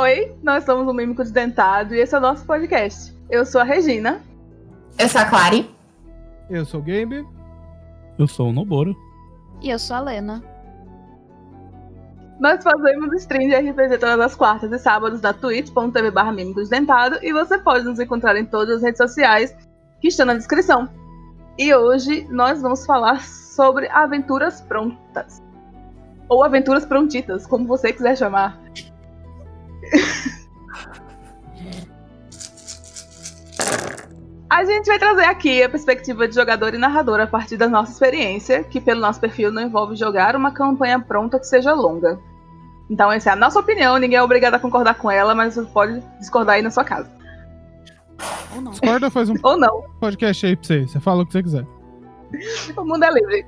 Oi, nós somos o Mímico Desdentado e esse é o nosso podcast. Eu sou a Regina. Eu sou a Clary. Eu sou o Gabe. Eu sou o Noboro. E eu sou a Lena. Nós fazemos stream de RPG todas as quartas e sábados na twitch.tv barra Dentado e você pode nos encontrar em todas as redes sociais que estão na descrição. E hoje nós vamos falar sobre aventuras prontas. Ou aventuras prontitas, como você quiser chamar. A gente vai trazer aqui a perspectiva de jogador e narrador a partir da nossa experiência, que pelo nosso perfil não envolve jogar uma campanha pronta que seja longa. Então essa é a nossa opinião, ninguém é obrigado a concordar com ela, mas você pode discordar aí na sua casa. Ou não. Discorda, faz um Ou não, podcast aí pra você. Você fala o que você quiser. o mundo é livre.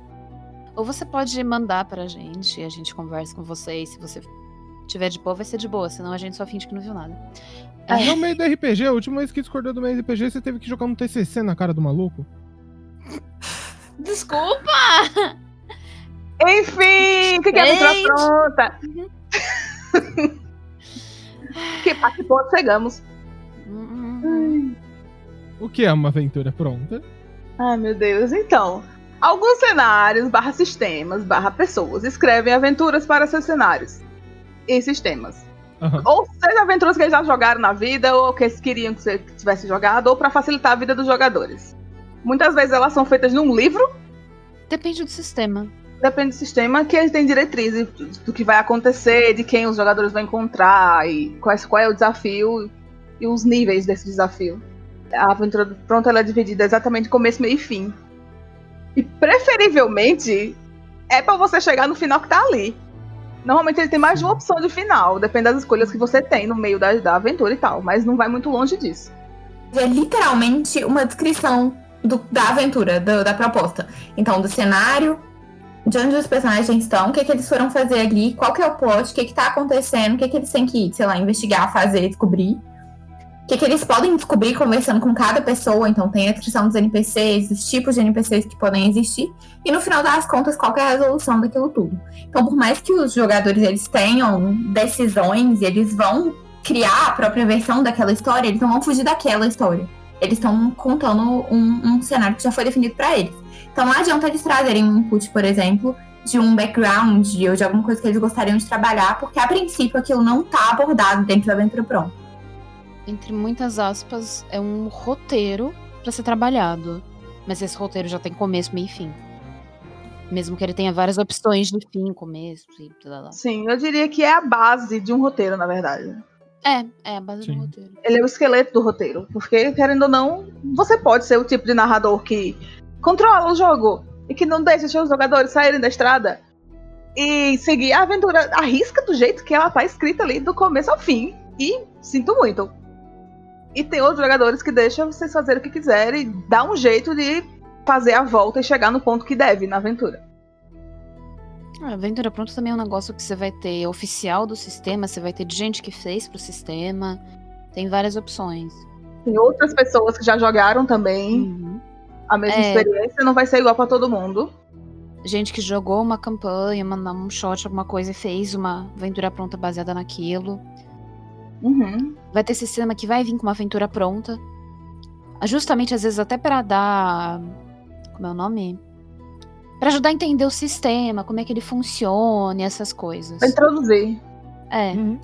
Ou você pode mandar pra gente e a gente conversa com vocês. Se você tiver de boa, vai ser de boa, senão a gente só finge que não viu nada. É o meio do RPG. A última vez que discordou do meio do RPG, você teve que jogar um TCC na cara do maluco. Desculpa! Enfim, o que, que é aventura Gente. pronta? que, a que ponto chegamos? Hum, O que é uma aventura pronta? Ai, meu Deus. Então, alguns cenários, barra sistemas, barra pessoas escrevem aventuras para seus cenários e sistemas. Aham. Ou seja, aventuras que eles já jogaram na vida, ou que eles queriam que você tivesse jogado, ou para facilitar a vida dos jogadores. Muitas vezes elas são feitas num livro, Depende do sistema. depende do sistema, que eles têm diretrizes do que vai acontecer, de quem os jogadores vão encontrar, e quais, qual é o desafio e os níveis desse desafio. A aventura pronta ela é dividida exatamente em começo, meio e fim. E preferivelmente é para você chegar no final que tá ali. Normalmente ele tem mais de uma opção de final, depende das escolhas que você tem no meio da, da aventura e tal, mas não vai muito longe disso. É literalmente uma descrição do- da aventura, do- da proposta. Então, do cenário, de onde os personagens estão, o que, que eles foram fazer ali, qual que é o plot, o que, que tá acontecendo, o que, que eles têm que, sei lá, investigar, fazer, descobrir. Que, que eles podem descobrir conversando com cada pessoa. Então, tem a descrição dos NPCs, os tipos de NPCs que podem existir. E no final das contas, qual é a resolução daquilo tudo. Então, por mais que os jogadores eles tenham decisões, eles vão criar a própria versão daquela história, eles não vão fugir daquela história. Eles estão contando um, um cenário que já foi definido para eles. Então não adianta eles trazerem um input, por exemplo, de um background ou de alguma coisa que eles gostariam de trabalhar, porque a princípio aquilo não tá abordado dentro da aventura pronta. Entre muitas aspas, é um roteiro pra ser trabalhado. Mas esse roteiro já tem começo, meio e fim. Mesmo que ele tenha várias opções de fim, começo e blá blá. Sim, eu diria que é a base de um roteiro, na verdade. É, é a base Sim. do roteiro. Ele é o esqueleto do roteiro. Porque, querendo ou não, você pode ser o tipo de narrador que controla o jogo e que não deixa os seus jogadores saírem da estrada e seguir a aventura à risca do jeito que ela tá escrita ali, do começo ao fim. E sinto muito. E tem outros jogadores que deixam vocês fazerem o que quiserem dá um jeito de fazer a volta e chegar no ponto que deve na aventura. A aventura pronta também é um negócio que você vai ter oficial do sistema, você vai ter de gente que fez pro sistema. Tem várias opções. Tem outras pessoas que já jogaram também Uhum. a mesma É. experiência, não vai ser igual pra todo mundo. Gente que jogou uma campanha, mandou um shot, alguma coisa e fez uma aventura pronta baseada naquilo. Uhum. Vai ter sistema que vai vir com uma aventura pronta. Justamente, às vezes, até pra dar. Como é o nome? Pra ajudar a entender o sistema, como é que ele funciona e essas coisas. Pra introduzir. É. Uhum.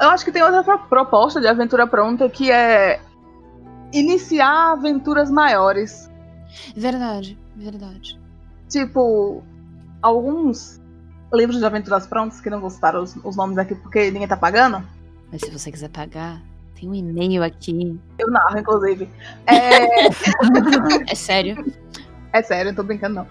Eu acho que tem outra pro- proposta de aventura pronta que é iniciar aventuras maiores. Verdade, verdade. Tipo, alguns livros de aventuras prontas, que não vou citar os, os nomes aqui porque ninguém tá pagando. Mas se você quiser pagar, tem um e-mail aqui. Eu narro, inclusive. É, É sério. é sério, não tô brincando, não.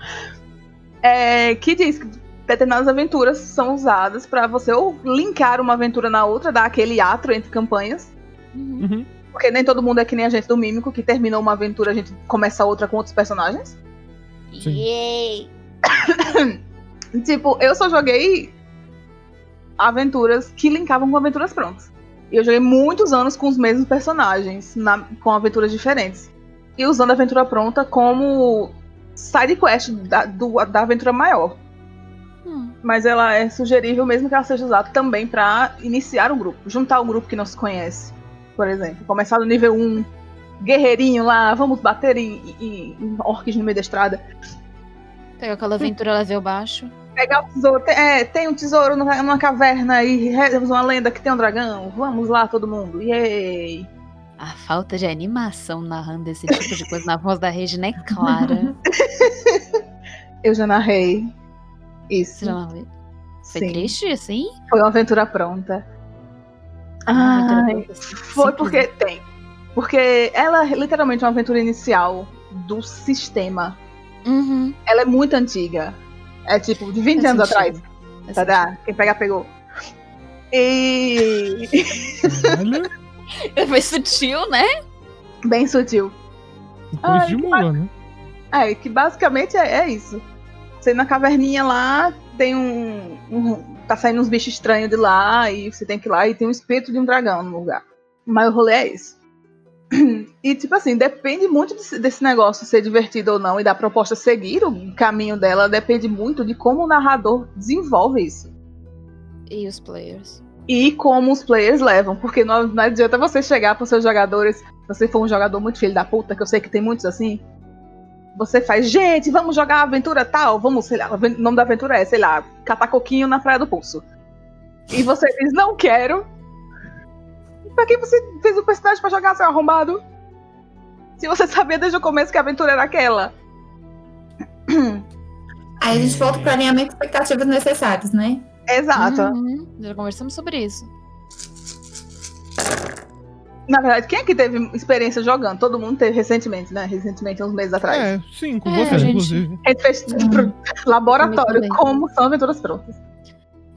É, que diz que determinadas aventuras são usadas pra você ou linkar uma aventura na outra, dar aquele atro entre campanhas. Uhum. Uhum. Porque nem todo mundo é que nem a gente do Mímico, que terminou uma aventura, a gente começa outra com outros personagens. Sim. Yay! Tipo, eu só joguei aventuras que linkavam com aventuras prontas. E eu joguei muitos anos com os mesmos personagens, na- com aventuras diferentes. E usando a aventura pronta como side quest da, do- da aventura maior. Hum. mas ela é sugerível mesmo que ela seja usada também pra iniciar um grupo, juntar um grupo que não se conhece, por exemplo. Começar no nível 1, guerreirinho lá, vamos bater em, em- em orques no meio da estrada. Pega aquela aventura level baixo. Pegar o tesouro. Tem, é, tem um tesouro numa, numa caverna e temos uma lenda que tem um dragão. Vamos lá, todo mundo. Yay! A falta de animação narrando esse tipo de coisa na voz da Regina é clara. Eu já narrei. Isso. Você já narrou? Foi Sim. triste, assim? Foi uma aventura pronta. Uma aventura Ai, pronta, assim, foi porque tem. Porque ela é literalmente uma aventura inicial do sistema. Uhum. Ela é muito antiga. É tipo de 20 Faz anos sentido. atrás. Faz Tá? Quem pegar, pegou. E. Foi sutil, né? Bem sutil. coisa Ai, de que mula, né? É, que basicamente é, é isso. Você na caverninha lá, tem um, um- Tá saindo uns bichos estranhos de lá, e você tem que ir lá e tem um espírito de um dragão no lugar. Mas o rolê é isso. E, tipo assim, depende muito desse, desse negócio ser divertido ou não, e da proposta seguir o caminho dela, depende muito de como o narrador desenvolve isso. E os players. E como os players levam, porque não, não adianta você chegar para seus jogadores, se você for um jogador muito filho da puta, que eu sei que tem muitos assim, você faz, gente, vamos jogar a aventura tal, vamos, sei lá, o nome da aventura é, sei lá, catar coquinho na Praia do Pulso. E você diz, não quero. Pra que você fez o personagem pra jogar, seu arrombado? Se você sabia desde o começo que a aventura era aquela. Aí a gente volta pro alinhamento de expectativas necessários, né? Exato. Uhum. Já conversamos sobre isso. Na verdade, quem é que teve experiência jogando? Todo mundo teve recentemente, né? Recentemente, uns meses atrás. É, sim, com É, você, gente. inclusive. A gente fez Uhum. laboratório, como são aventuras prontas.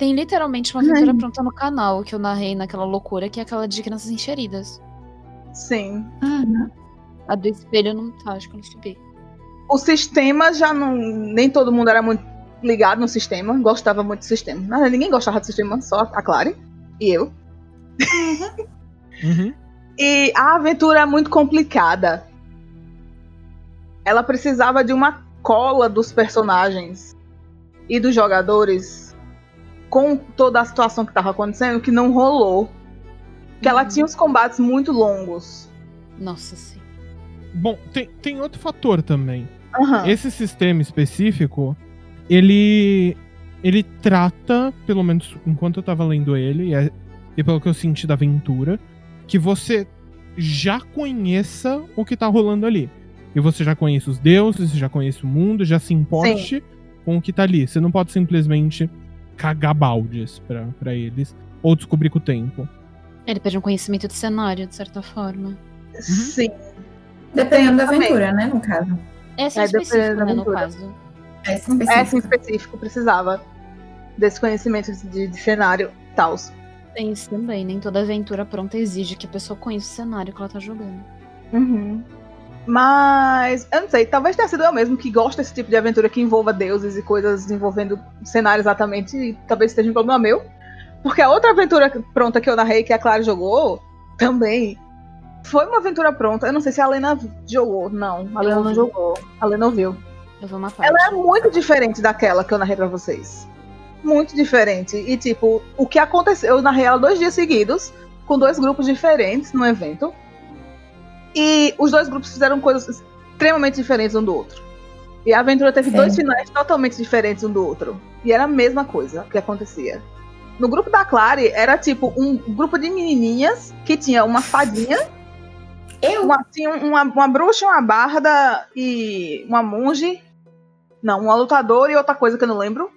Tem literalmente uma aventura pronta no canal que eu narrei naquela loucura, que é aquela de crianças encheridas. Sim. Uhum. A do espelho não tá, acho que eu não subi. O sistema já não. Nem todo mundo era muito ligado no sistema, gostava muito do sistema. Verdade, ninguém gostava do sistema, só a Clary e eu. Uhum. E a aventura é muito complicada. Ela precisava de uma cola dos personagens e dos jogadores com toda a situação que estava acontecendo que não rolou. Que ela Uhum. tinha os combates muito longos. Nossa, sim. Bom, tem, tem outro fator também. Aham. Esse sistema específico, ele ele trata, pelo menos enquanto eu tava lendo ele, e, é- e pelo que eu senti da aventura, que você já conheça o que tá rolando ali. E você já conhece os deuses, já conhece o mundo, já se importe com o que tá ali. Você não pode simplesmente cagar baldes pra, pra eles ou descobrir com o tempo. Ele pede um conhecimento de cenário, de certa forma. Sim. Dependendo da aventura, né, no caso. Essa É, é, específica, da né, no caso. Essa Essa em específica. específico precisava desse conhecimento de, de cenário e tal. Tem isso também, nem toda aventura pronta exige que a pessoa conheça o cenário que ela tá jogando. Uhum. Mas, eu não sei, talvez tenha sido eu mesmo que gosto desse tipo de aventura que envolva deuses e coisas envolvendo cenário exatamente, e talvez seja um problema meu. Porque a outra aventura pronta que eu narrei, que a Clara jogou, também foi uma aventura pronta. Eu não sei se a Lena jogou, não. A Lena não jogou. A Lena ouviu. Eu vou uma parte. Ela é muito diferente daquela que eu narrei pra vocês. Muito diferente. E, tipo, o que aconteceu? Eu narrei ela dois dias seguidos, com dois grupos diferentes no evento. E os dois grupos fizeram coisas extremamente diferentes um do outro. E a aventura teve Sim. dois finais totalmente diferentes um do outro. E era a mesma coisa que acontecia. No grupo da Clary, era tipo um grupo de menininhas que tinha uma fadinha Eu? uma, tinha uma, uma bruxa, uma barda e uma monge. Não, uma lutadora e outra coisa que eu não lembro.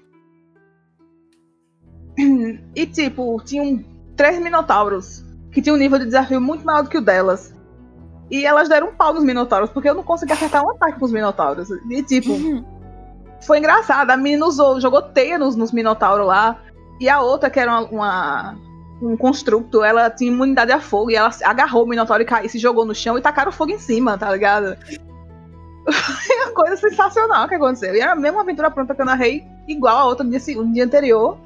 E tipo, tinham três minotauros que tinham um nível de desafio muito maior do que o delas. E elas deram um pau nos minotauros, porque eu não consegui acertar um ataque com os minotauros. E tipo, foi engraçado. A menina usou, jogou teia nos, nos minotauros lá. E a outra, que era uma, uma- um construto, ela tinha imunidade a fogo. E ela agarrou o minotauro e caiu, se jogou no chão e tacaram fogo em cima, tá ligado? Foi uma coisa sensacional que aconteceu. E era a mesma aventura pronta que eu narrei, igual a outra no dia, no dia anterior,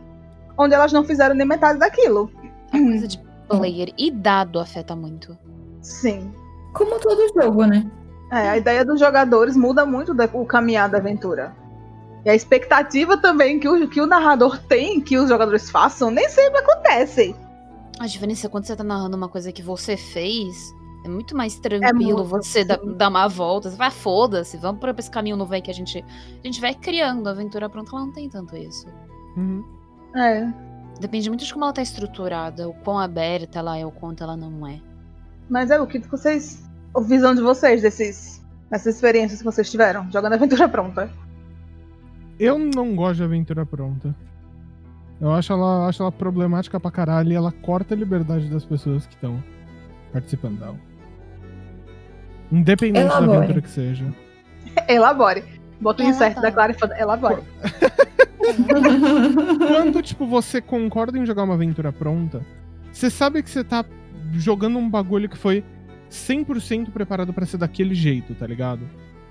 onde elas não fizeram nem metade daquilo. A coisa de player e dado afeta muito. Sim. Como todo jogo, né? É, a ideia dos jogadores muda muito da- o caminhar da aventura. E a expectativa também que o, que o narrador tem que os jogadores façam nem sempre acontece. A diferença é quando você tá narrando uma coisa que você fez, é muito mais tranquilo muito, você dar, dar uma volta. Você vai, foda-se, vamos por esse caminho novo aí que a gente, a gente vai criando. A aventura pronta, ela não tem tanto isso. Uhum. É. Depende muito de como ela tá estruturada, o quão aberta ela é, o quanto ela não é. Mas é o que vocês. A visão de vocês desses, dessas experiências que vocês tiveram, jogando aventura pronta. Eu não gosto de aventura pronta. Eu acho ela, acho ela problemática pra caralho e ela corta a liberdade das pessoas que estão participando dela. Independente da Elabore. aventura que seja. Elabore. Bota o insert da Clara e fala, elabore. Quando, tipo, você concorda em jogar uma aventura pronta, você sabe que você tá jogando um bagulho que foi 100% preparado pra ser daquele jeito, tá ligado?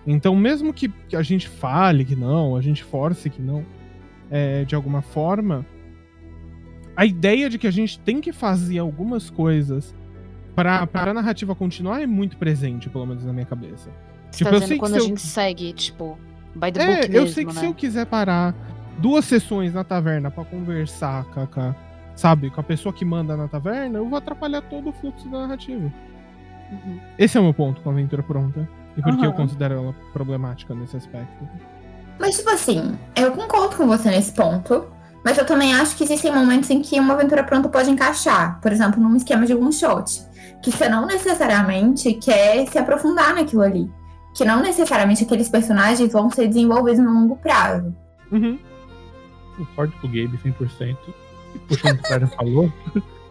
Então, mesmo que, que a gente fale que não, a gente force que não, é, de alguma forma, a ideia de que a gente tem que fazer algumas coisas pra, pra narrativa continuar é muito presente, pelo menos na minha cabeça. Você Tipo, tá eu sei que quando se a eu- gente segue, tipo, by the É, book eu mesmo, sei que né? se eu quiser parar duas sessões na taverna pra conversar com a, com a- sabe, com a pessoa que manda na taverna, eu vou atrapalhar todo o fluxo da narrativa. Uhum. Esse é o meu ponto com a aventura pronta. E por que eu Aham. considero ela problemática nesse aspecto. Mas, tipo assim, eu concordo com você nesse ponto. Mas eu também acho que existem momentos em que uma aventura pronta pode encaixar. Por exemplo, num esquema de one shot. Que você não necessariamente quer se aprofundar naquilo ali. Que não necessariamente aqueles personagens vão ser desenvolvidos no longo prazo. Uhum. Concordo com o Gabe 100%. E puxando o que o cara falou,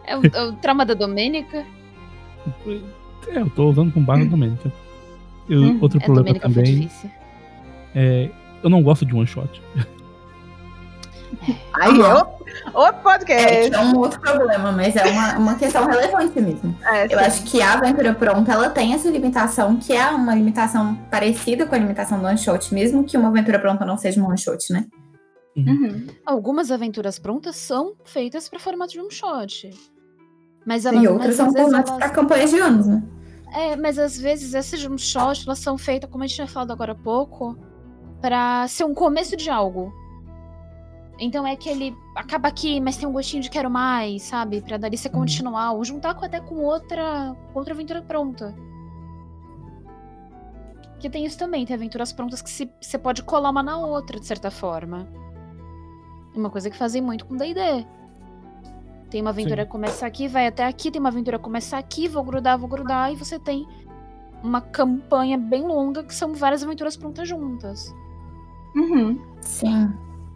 É o, é o trauma da Domênica. é, eu tô usando com base na Domênica. E o Hum, outro É, problema Domênica também é. Eu não gosto de one shot. Aí é outro, outro É, podcast. que é um outro problema, mas é uma, uma questão relevante mesmo. É, Eu acho que a aventura pronta, ela tem essa limitação, que é uma limitação parecida com a limitação do one shot, mesmo que uma aventura pronta não seja um one shot, né? Uhum. Algumas aventuras prontas são feitas para formato de um shot. Mas elas, E outras são formatos elas- para campanhas de anos, né? É, mas às vezes essas shot, elas são feitas, como a gente tinha falado agora há pouco, pra ser um começo de algo. Então é que ele acaba aqui, mas tem um gostinho de quero mais, sabe? Pra dali você continuar, ou juntar com, até com outra, outra aventura pronta. Que tem isso também, tem aventuras prontas que se- você pode colar uma na outra, de certa forma. É Uma coisa que fazem muito com D&D. Tem uma aventura Sim. que começa aqui, vai até aqui, tem uma aventura que começa aqui, vou grudar, vou grudar, e você tem uma campanha bem longa que são várias aventuras prontas juntas. Uhum. Sim.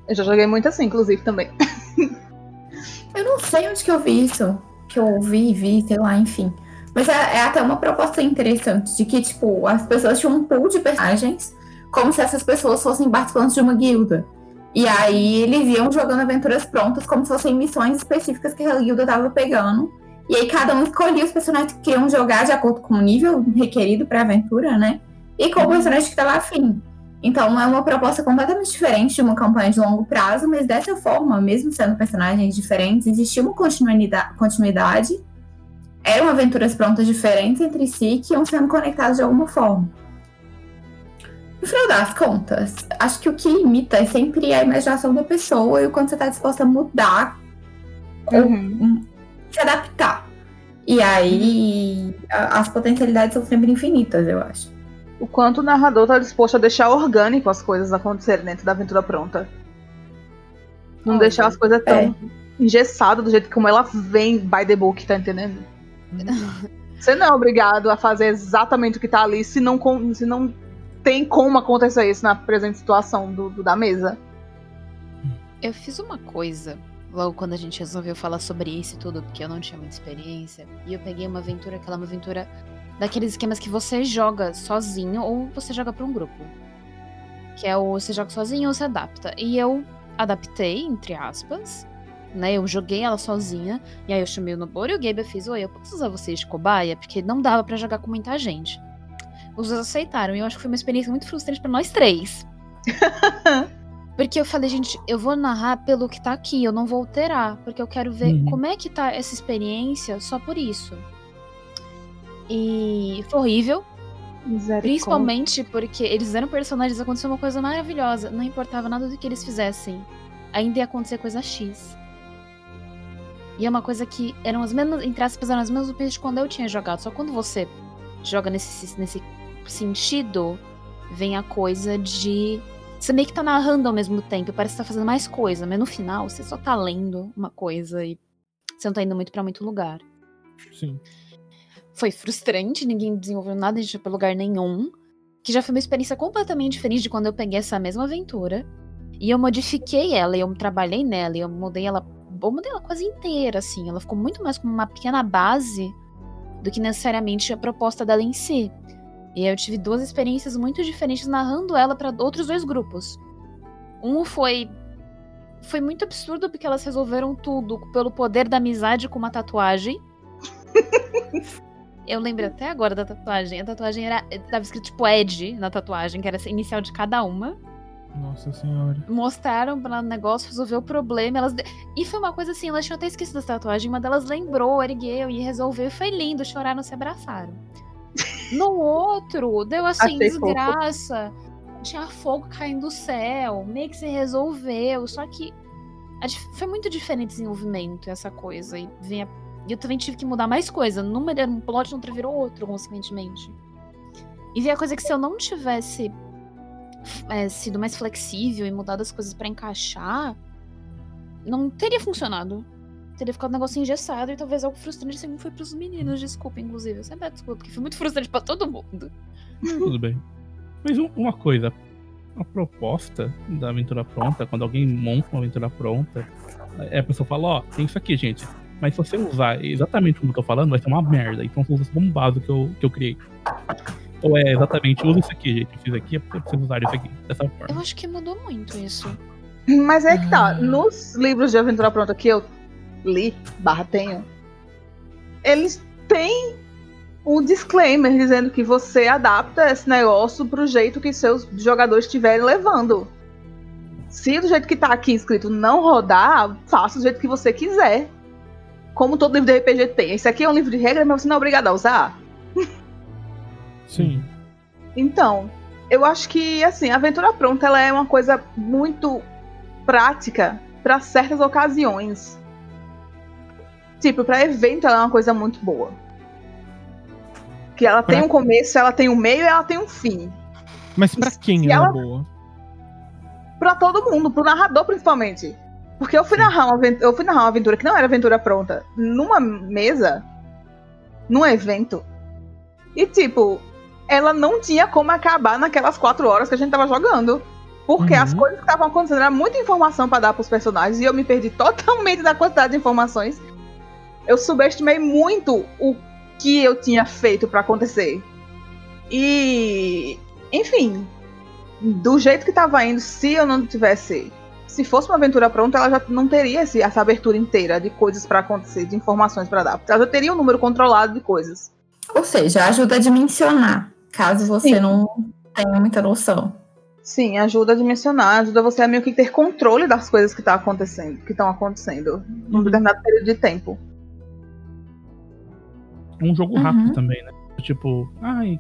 Eu já joguei muito assim, inclusive, também. Eu não sei onde que eu vi isso. Que eu ouvi, vi, sei lá, enfim. Mas é, é até uma proposta interessante de que, tipo, as pessoas tinham um pool de personagens como se essas pessoas fossem participantes de uma guilda. E aí eles iam jogando aventuras prontas como se fossem missões específicas que a guilda tava pegando. E aí cada um escolhia os personagens que queriam jogar de acordo com o nível requerido pra aventura, né? E com o personagem que tava afim. Então é uma proposta completamente diferente de uma campanha de longo prazo, mas dessa forma, mesmo sendo personagens diferentes, existia uma continuidade, continuidade eram aventuras prontas diferentes entre si que iam sendo conectadas de alguma forma. No final das contas, acho que o que limita é sempre a imaginação da pessoa e o quanto você está disposta a mudar Uhum. se adaptar. E aí as potencialidades são sempre infinitas, eu acho. O quanto o narrador tá disposto a deixar orgânico as coisas acontecerem dentro da aventura pronta. Não deixar as coisas tão engessadas do jeito como ela vem by the book, tá entendendo? Você não é obrigado a fazer exatamente o que tá ali se não, se não tem como acontecer isso na presente situação do, do- da mesa. Eu fiz uma coisa logo quando a gente resolveu falar sobre isso e tudo, porque eu não tinha muita experiência. E eu peguei uma aventura, aquela uma aventura daqueles esquemas que você joga sozinho ou você joga pra um grupo. Que é o você joga sozinho ou se adapta. E eu adaptei, entre aspas, né? Eu joguei ela sozinha. E aí eu chamei o Noboro e o Gabe eu fiz, oi, eu posso usar vocês de cobaia? Porque não dava pra jogar com muita gente. Os dois aceitaram. E eu acho que foi uma experiência muito frustrante pra nós três. Porque eu falei, gente, eu vou narrar pelo que tá aqui, eu não vou alterar, porque eu quero ver Uhum. como é que tá essa experiência só por isso. E foi horrível. Principalmente porque eles eram personagens, aconteceu uma coisa maravilhosa. Não importava nada do que eles fizessem. Ainda ia acontecer coisa X. E é uma coisa que eram as mesmas, entre aspas, eram as mesmas opiniões de quando eu tinha jogado. Só quando você joga nesse, nesse sentido, vem a coisa de. Você meio que tá narrando ao mesmo tempo, parece que tá fazendo mais coisa, mas no final você só tá lendo uma coisa e você não tá indo muito pra muito lugar. Sim. Foi frustrante, ninguém desenvolveu nada, a gente foi pra lugar nenhum. Que já foi uma experiência completamente diferente de quando eu peguei essa mesma aventura. E eu modifiquei ela, eu trabalhei nela, e eu mudei ela. Eu mudei ela quase inteira, assim. Ela ficou muito mais como uma pequena base do que necessariamente a proposta dela em si. E eu tive duas experiências muito diferentes narrando ela para outros dois grupos. Um foi foi muito absurdo porque elas resolveram tudo pelo poder da amizade com uma tatuagem. eu lembro até agora da tatuagem. A tatuagem era tava escrito tipo Ed na tatuagem, que era a inicial de cada uma. Nossa senhora. Mostraram para o negócio, resolver o problema. Elas... E foi uma coisa assim, elas tinham até esquecido da tatuagem. Uma delas lembrou, ergueu e resolveu. E foi lindo, choraram, se abraçaram. No outro, deu assim, Achei desgraça. Tinha fogo caindo do céu. Meio que se resolveu. Só que foi muito diferente desenvolvimento, essa coisa. E vinha- eu também tive que mudar mais coisa. Numa era um plot, no outro virou outro, consequentemente. E vi a coisa que se eu não tivesse é, sido mais flexível e mudado as coisas pra encaixar, não teria funcionado. Teria ficado um negócio engessado e talvez algo frustrante sempre foi pros meninos, desculpa, inclusive. Eu sempre peço desculpa, porque foi muito frustrante pra todo mundo. Tudo bem. Mas um- uma coisa, a proposta da aventura pronta, quando alguém monta uma aventura pronta, é a pessoa fala, ó, tem isso aqui, gente. Mas se você usar exatamente como eu tô falando, vai ser uma merda. Então você usa como base que eu, que eu criei. Ou é exatamente, usa isso aqui, gente. Eu fiz aqui é porque vocês usarem isso aqui. Dessa Eu forma. acho que mudou muito isso. Mas é que tá. Ah. Nos livros de aventura pronta que eu li, barra tenho, eles têm um disclaimer dizendo que você adapta esse negócio pro jeito que seus jogadores estiverem levando. Se do jeito que tá aqui escrito não rodar, faça do jeito que você quiser. Como todo livro de RPG tem. Esse aqui é um livro de regra, mas você não é obrigado a usar. Sim. Então, eu acho que assim, a aventura pronta ela é uma coisa muito prática para certas ocasiões. Tipo, para evento ela é uma coisa muito boa. Que ela tem Pra- um começo, ela tem um meio e ela tem um fim. Mas pra quem ela é boa? Pra todo mundo, pro narrador principalmente. Porque eu fui narrar uma aventura, eu fui narrar uma aventura que não era aventura pronta, numa mesa, num evento. E tipo, ela não tinha como acabar naquelas quatro horas que a gente tava jogando. Porque Uhum. as coisas que estavam acontecendo era muita informação pra dar pros personagens e eu me perdi totalmente da quantidade de informações. Eu subestimei muito o que eu tinha feito pra acontecer. E, enfim, do jeito que tava indo, se eu não tivesse, se fosse uma aventura pronta, ela já não teria esse- essa abertura inteira de coisas pra acontecer, de informações pra dar. Ela já teria um número controlado de coisas. Ou seja, ajuda a dimensionar, caso você Sim. não tenha muita noção. Sim, ajuda a dimensionar, ajuda você a meio que ter controle das coisas que tá acontecendo, que estão acontecendo num determinado período de tempo. É um jogo Uhum. rápido também, né? Tipo, ai,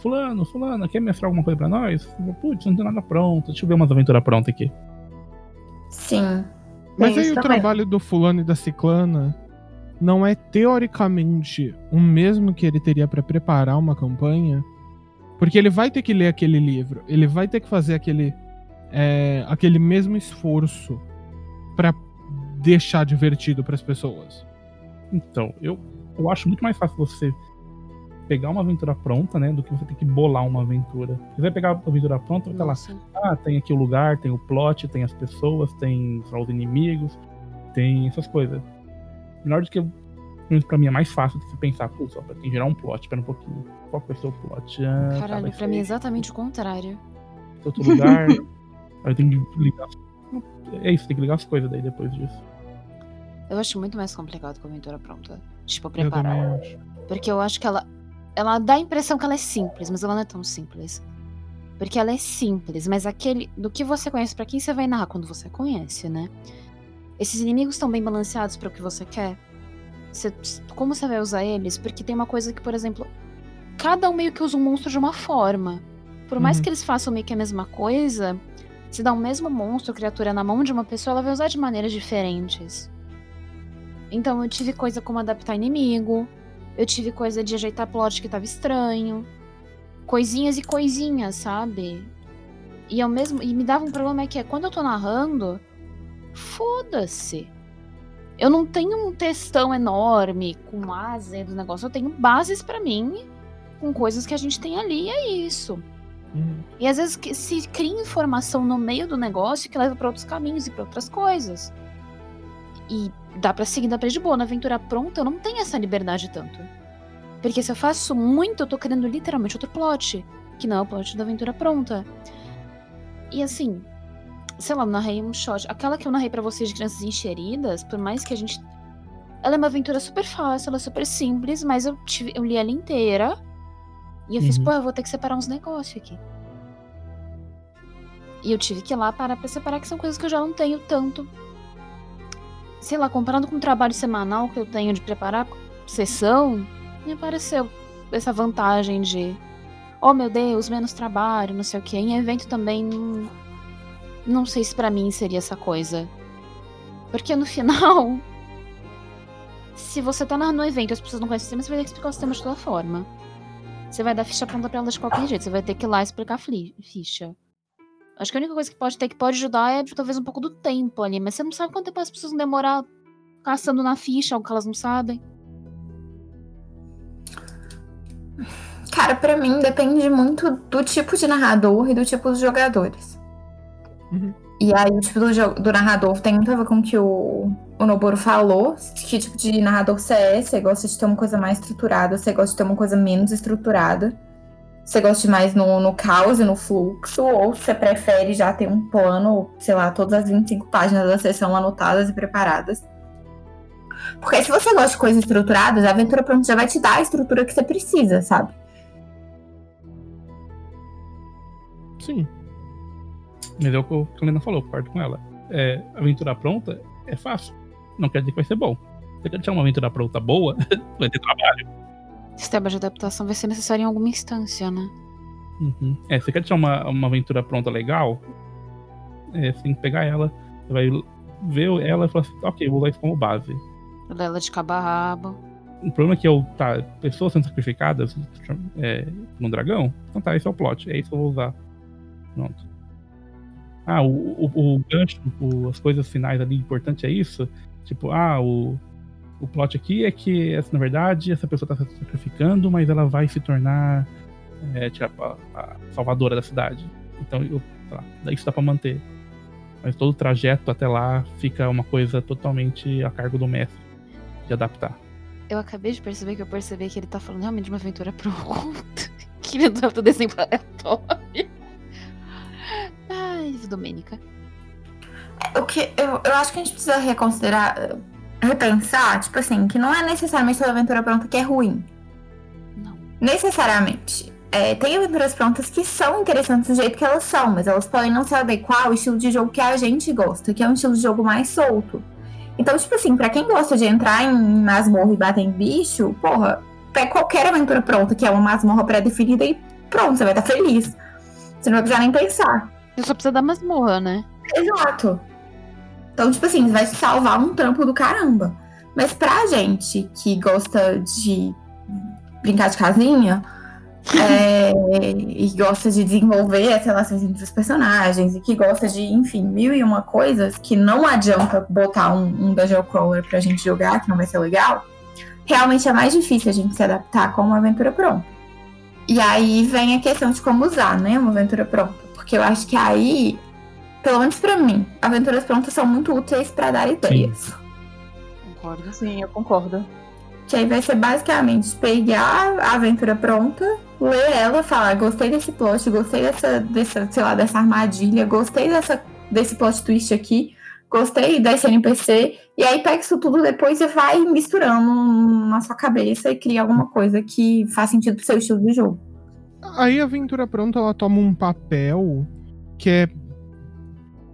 fulano, fulano, quer mostrar alguma coisa pra nós? Putz, não tem nada pronto. Deixa eu ver umas aventuras prontas aqui. Sim. Mas Tem aí o também. trabalho do fulano e da ciclana não é teoricamente o mesmo que ele teria pra preparar uma campanha? Porque ele vai ter que ler aquele livro, ele vai ter que fazer aquele, é, aquele mesmo esforço pra deixar divertido pras pessoas. Então, eu, eu acho muito mais fácil você pegar uma aventura pronta, né? Do que você ter que bolar uma aventura. Você vai pegar a aventura pronta, vai estar lá. Ah, tem aqui o lugar, tem o plot, tem as pessoas, tem lá, os inimigos, tem essas coisas. Melhor do que. Pra mim é mais fácil de você pensar, putz, ó, tem que gerar um plot, espera um pouquinho. Qual vai ser o plot? Ah, tá, Caralho, vai pra mim é exatamente o contrário. outro lugar. aí tenho que ligar. É isso, tem que ligar as coisas daí depois disso. Eu acho muito mais complicado com a aventura pronta. Tipo, preparar. Porque eu acho que ela. Ela dá a impressão que ela é simples, mas ela não é tão simples. Porque ela é simples, mas aquele. Do que você conhece pra quem você vai narrar quando você conhece, né? Esses inimigos estão bem balanceados para o que você quer? Você- como você vai usar eles? Porque tem uma coisa que, por exemplo, cada um meio que usa um monstro de uma forma. Por mais Uhum. que eles façam meio que a mesma coisa, se dá o mesmo monstro, criatura na mão de uma pessoa, ela vai usar de maneiras diferentes. Então eu tive coisa como adaptar inimigo, eu tive coisa de ajeitar plot que tava estranho, coisinhas e coisinhas, sabe? E ao mesmo e me dava um problema é que é quando eu tô narrando, foda-se. Eu não tenho um textão enorme com asa do negócio, eu tenho bases pra mim com coisas que a gente tem ali, e é isso. Uhum. E às vezes que- se cria informação no meio do negócio que leva pra outros caminhos e pra outras coisas. E dá pra seguir, dá pra ir de boa. Na aventura pronta, eu não tenho essa liberdade tanto. Porque se eu faço muito, eu tô criando literalmente outro plot. Que não é o plot da aventura pronta. E assim, sei lá, eu narrei um shot. Aquela que eu narrei pra vocês de crianças encheridas, por mais que a gente. Ela é uma aventura super fácil, ela é super simples, mas eu, tive, eu li ela inteira. E eu fiz, Uhum. pô, eu vou ter que separar uns negócios aqui. E eu tive que ir lá parar pra separar, que são coisas que eu já não tenho tanto. Sei lá, comparando com o trabalho semanal que eu tenho de preparar sessão, me apareceu essa vantagem de. Oh meu Deus, menos trabalho, não sei o que. Em evento também. Não, não sei se pra mim seria essa coisa. Porque no final. Se você tá um evento e as pessoas não conhecem o sistema, você vai ter que explicar o sistema de toda forma. Você vai dar ficha pronta pra elas de qualquer jeito. Você vai ter que ir lá explicar a ficha. Acho que a única coisa que pode ter que pode ajudar é talvez um pouco do tempo ali. Mas você não sabe quanto tempo as pessoas vão demorar caçando na ficha, algo que elas não sabem. Cara, pra mim depende muito do tipo de narrador e do tipo dos jogadores. Uhum. E aí o tipo do, do narrador tem muito a ver com o que o, o Noboro falou. Que tipo de narrador você é? Você gosta de ter uma coisa mais estruturada, você gosta de ter uma coisa menos estruturada. Você gosta mais no, no caos e no fluxo, ou você prefere já ter um plano, sei lá, todas as 25 páginas da sessão anotadas e preparadas. Porque se você gosta de coisas estruturadas, a aventura pronta já vai te dar a estrutura que você precisa, sabe? Sim. Mas é o que a Helena falou, concordo com ela. É, aventura pronta é fácil. Não quer dizer que vai ser bom. Você quer deixar uma aventura pronta boa, vai ter trabalho. Sistema de adaptação vai ser necessário em alguma instância, né? Uhum. É, você quer deixar uma, uma aventura pronta legal, é, você tem que pegar ela, você vai ver ela e falar assim, ok, vou usar isso como base. Ela de cabo a rabo. O problema é que eu, tá, pessoas sendo sacrificadas é, num dragão, então tá, esse é o plot, é isso que eu vou usar. Pronto. Ah, o, o, o gancho, o- as coisas finais ali, importante é isso. Tipo, ah, o, o plot aqui é que, essa, na verdade, essa pessoa tá se sacrificando, mas ela vai se tornar é, tipo, a, a salvadora da cidade. Então, eu, tá, isso dá pra manter. Mas todo o trajeto até lá fica uma coisa totalmente a cargo do mestre de adaptar. Eu acabei de perceber que eu percebi que ele tá falando realmente de uma aventura pronta. que ele não tá desenho aleatório. Ai, Domênica. O que eu, eu acho que a gente precisa reconsiderar, repensar, tipo assim, que não é necessariamente toda aventura pronta que é ruim. Não. Necessariamente. É, tem aventuras prontas que são interessantes do jeito que elas são, mas elas podem não se adequar ao estilo de jogo que a gente gosta, que é um estilo de jogo mais solto. Então, tipo assim, pra quem gosta de entrar em masmorra e bater em bicho, porra, pega qualquer aventura pronta, que é uma masmorra pré-definida e pronto, você vai estar feliz. Você não vai precisar nem pensar. Você só precisa da masmorra, né? Exato. Então, tipo assim, vai salvar um trampo do caramba. Mas pra gente que gosta de brincar de casinha é, e gosta de desenvolver as relações entre os personagens e que gosta de, enfim, mil e uma coisas que não adianta botar um, um Dungeon Crawler pra gente jogar, que não vai ser legal, realmente é mais difícil a gente se adaptar com uma aventura pronta. E aí vem a questão de como usar, né, uma aventura pronta. Porque eu acho que aí pelo menos pra mim, aventuras prontas são muito úteis pra dar ideias. Concordo. Sim, eu concordo. Que aí vai ser basicamente pegar a aventura pronta, ler ela, falar, gostei desse plot, gostei dessa, dessa, sei lá, dessa armadilha, gostei dessa, desse plot twist aqui, gostei desse NPC, e aí pega isso tudo depois e vai misturando na sua cabeça e cria alguma coisa que faz sentido pro seu estilo de jogo. Aí a aventura pronta ela toma um papel que é,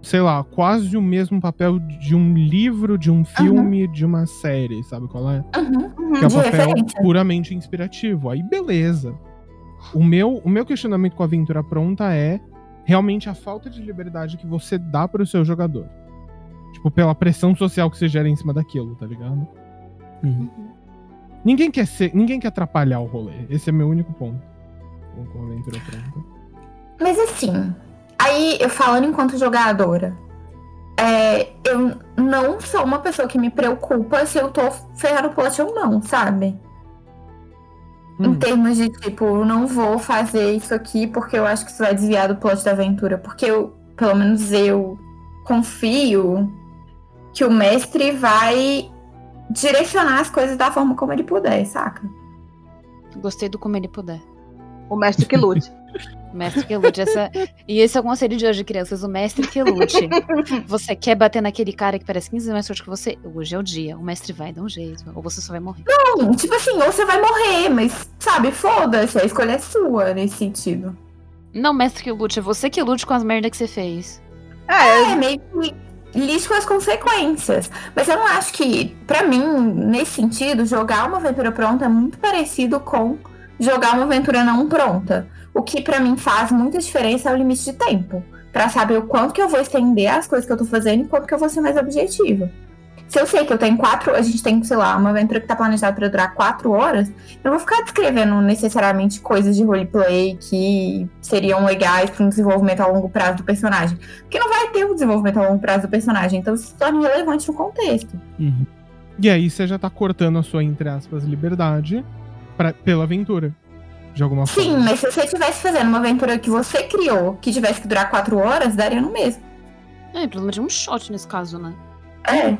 sei lá, quase o mesmo papel de um livro, de um filme, de uma série, sabe qual é? Uhum. Que é um papel referência. puramente inspirativo. Aí beleza. O meu, o meu questionamento com a aventura pronta é realmente a falta de liberdade que você dá pro seu jogador. Tipo, pela pressão social que você gera em cima daquilo, tá ligado? Uhum. Ninguém quer ser, ninguém quer atrapalhar o rolê. Esse é meu único ponto. Com- Com a aventura pronta. Mas assim, aí eu falando enquanto jogadora, é, eu não sou uma pessoa que me preocupa se eu tô ferrando o plot ou não, sabe? Em Hum. termos de tipo, eu não vou fazer isso aqui porque eu acho que isso vai desviar do plot da aventura. Porque eu, pelo menos eu, confio que o mestre vai direcionar as coisas da forma como ele puder, saca? Gostei do como ele puder. O mestre que lute. O mestre que lute. Essa... E esse é o conselho de hoje, crianças. O mestre que lute. Você quer bater naquele cara que parece 15 vezes mais forte que você? Hoje é o dia. O mestre vai dar um jeito. Ou você só vai morrer. Não, tipo assim, ou você vai morrer, mas, sabe, foda-se, a escolha é sua nesse sentido. Não, mestre que lute. É você que lute com as merdas que você fez. É, É, meio que lide com as consequências. Mas eu não acho que, pra mim, nesse sentido, jogar uma aventura pronta é muito parecido com jogar uma aventura não pronta. O que pra mim faz muita diferença é o limite de tempo. Pra saber o quanto que eu vou estender as coisas que eu tô fazendo e quanto que eu vou ser mais objetiva. Se eu sei que eu tenho quatro, a gente tem, sei lá, uma aventura que tá planejada pra durar quatro horas, eu não vou ficar descrevendo necessariamente coisas de roleplay que seriam legais para um desenvolvimento a longo prazo do personagem. Porque não vai ter um desenvolvimento a longo prazo do personagem, então isso se torna relevante no contexto. Uhum. E aí você já tá cortando a sua, entre aspas, liberdade pra, pela aventura. De alguma Sim, forma. mas se você estivesse fazendo uma aventura que você criou, que tivesse que durar quatro horas, daria no mesmo. É, pelo menos um shot nesse caso, né? É.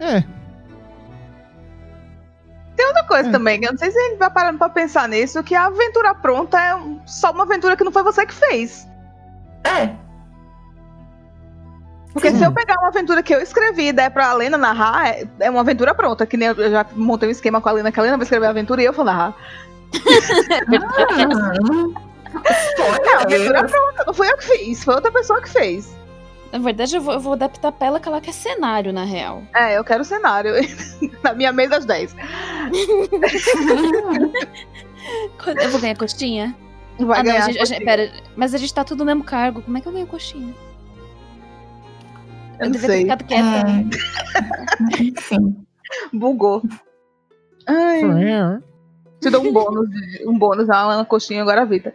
É, outra coisa É. também, que eu não sei se a gente vai parando pra pensar nisso, que a aventura pronta é só uma aventura que não foi você que fez. É. Porque Sim. se eu pegar uma aventura que eu escrevi e der pra Lena narrar, é, é uma aventura pronta. Que nem eu, eu já montei um esquema com a Lena, que a Lena vai escrever a aventura e eu vou narrar. É uma aventura pronta, não fui eu que fiz, foi outra pessoa que fez. Na verdade, eu vou, eu vou adaptar pra ela que ela quer cenário, na real. É, eu quero cenário. Na minha mesa às 10. Eu vou ganhar coxinha? Vai ah, não, ganhar. a gente, a gente- pera, mas a gente tá tudo no mesmo cargo. Como é que eu ganho coxinha? Eu não devia ter sei. ficado quieta. É. Enfim. Bugou. Ai, Frere. te dou um bônus, um bônus a uma coxinha agora Vita.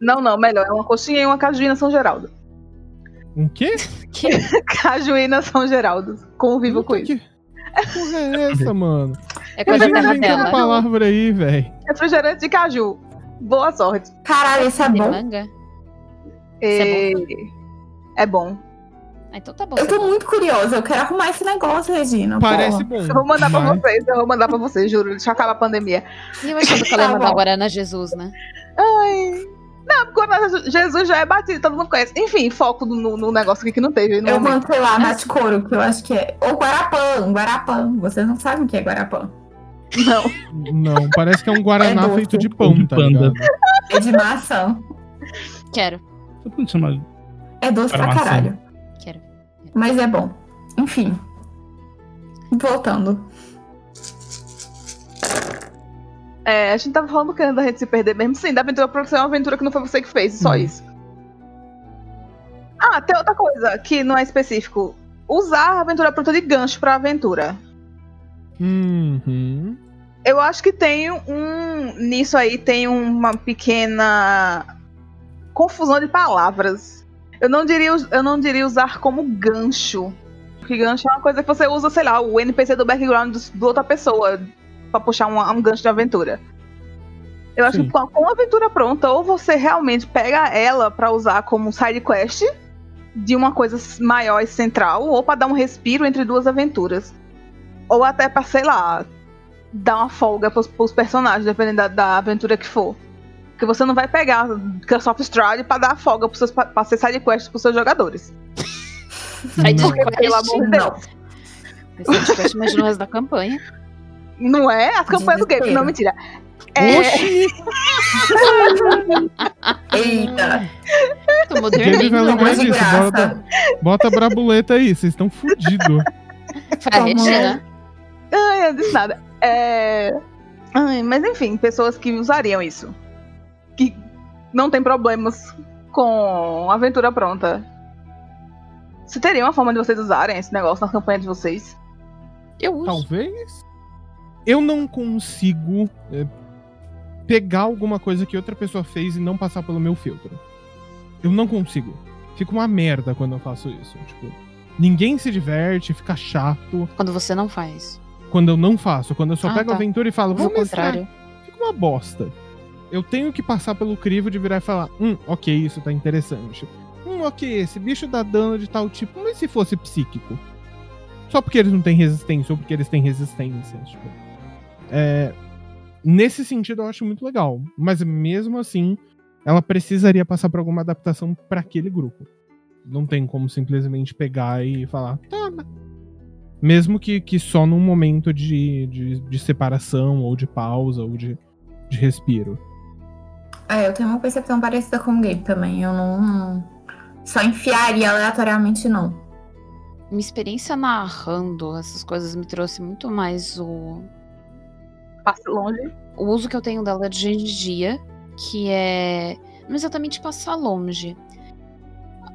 Não, não, melhor. É uma coxinha e uma cajuína São Geraldo. Um quê? Que- Cajuína São Geraldo. Convivo com isso. que- Que porra é essa, mano? É Eu coisa já da terra inventando dela. palavra aí, velho. Refrigerante de caju. Boa sorte. Caralho, esse é bom. manga? E... É bom. Ah, então tá bom. Eu você tô muito curiosa, eu quero arrumar esse negócio, Regina. Parece porra. bom. Eu vou mandar pra mas- vocês, eu vou mandar pra vocês, juro. Deixa eu acabar a pandemia. E eu achando que ela ia Tá mandar bom. Guaraná Jesus, né? Ai. Não, porque Jesus já é batido, todo mundo conhece. Enfim, foco no, no negócio aqui que não teve. No Eu momento. mando, sei lá, Nath Couro, que eu acho que é. Ou Guarapã, Guarapã. Vocês não sabem o que é Guarapã. Não. Não, parece que é um Guaraná É feito de pão, de tá panda. ligado? É de maçã. Quero, pra chamar. É doce pra caralho. Mas é bom. Enfim. Voltando. É, a gente tava falando que da gente se perder mesmo. Sim, da aventura pra ser uma aventura que não foi você que fez, só Hum. isso. Ah, tem outra coisa que não é específico. Usar a aventura pronta de gancho pra aventura. Uhum. Eu acho que tem um. Nisso aí tem uma pequena confusão de palavras. Eu não diria, eu não diria usar como gancho. Porque gancho é uma coisa que você usa, sei lá, o NPC do background do- de outra pessoa pra puxar um, um gancho de aventura. Eu acho Sim. que com a, aventura pronta, ou você realmente pega ela pra usar como side quest de uma coisa maior e central, ou pra dar um respiro entre duas aventuras. Ou até pra, sei lá, dar uma folga pros, pros personagens, dependendo da, da aventura que for. Porque você não vai pegar Curse of Strahd pra dar folga pros seus, pra ser side quest pros seus jogadores. Não. Porque, pelo amor de Não. Deus. Esse podcast imagina o resto da campanha. Não é? As campanhas do game. Não, mentira. É! Eita. Tomou de disso. graça. Bota, bota a brabuleta aí, vocês estão Tomou. Regina. Ai, eu não disse nada. É, Ai, mas enfim, pessoas que usariam isso. Que não tem problemas com aventura pronta. Você teria uma forma de vocês usarem esse negócio na campanha de vocês? Eu uso. Talvez. Eu não consigo é, pegar alguma coisa que outra pessoa fez e não passar pelo meu filtro. Eu não consigo. Fica uma merda quando eu faço isso. Tipo, ninguém se diverte, fica chato. Quando você não faz. Quando eu não faço, quando eu só Ah, pego a tá. aventura e falo, mestrar. contrário. Fica uma bosta. Eu tenho que passar pelo crivo de virar e falar, hum, ok, isso tá interessante. Hum, ok, esse bicho dá dano de tal tipo, mas se fosse psíquico? Só porque eles não têm resistência ou porque eles têm resistência. Tipo, é, nesse sentido eu acho muito legal. Mas mesmo assim, ela precisaria passar por alguma adaptação para aquele grupo. Não tem como simplesmente pegar e falar, toma. Mesmo que, que só num momento de, de, de separação, ou de pausa, ou de, de respiro. É, eu tenho uma percepção parecida com o Gabe também. Eu não. Só enfiaria aleatoriamente, não. Minha experiência narrando essas coisas me trouxe muito mais o, Passe longe. o uso que eu tenho dela de hoje em dia, que é não exatamente passar longe.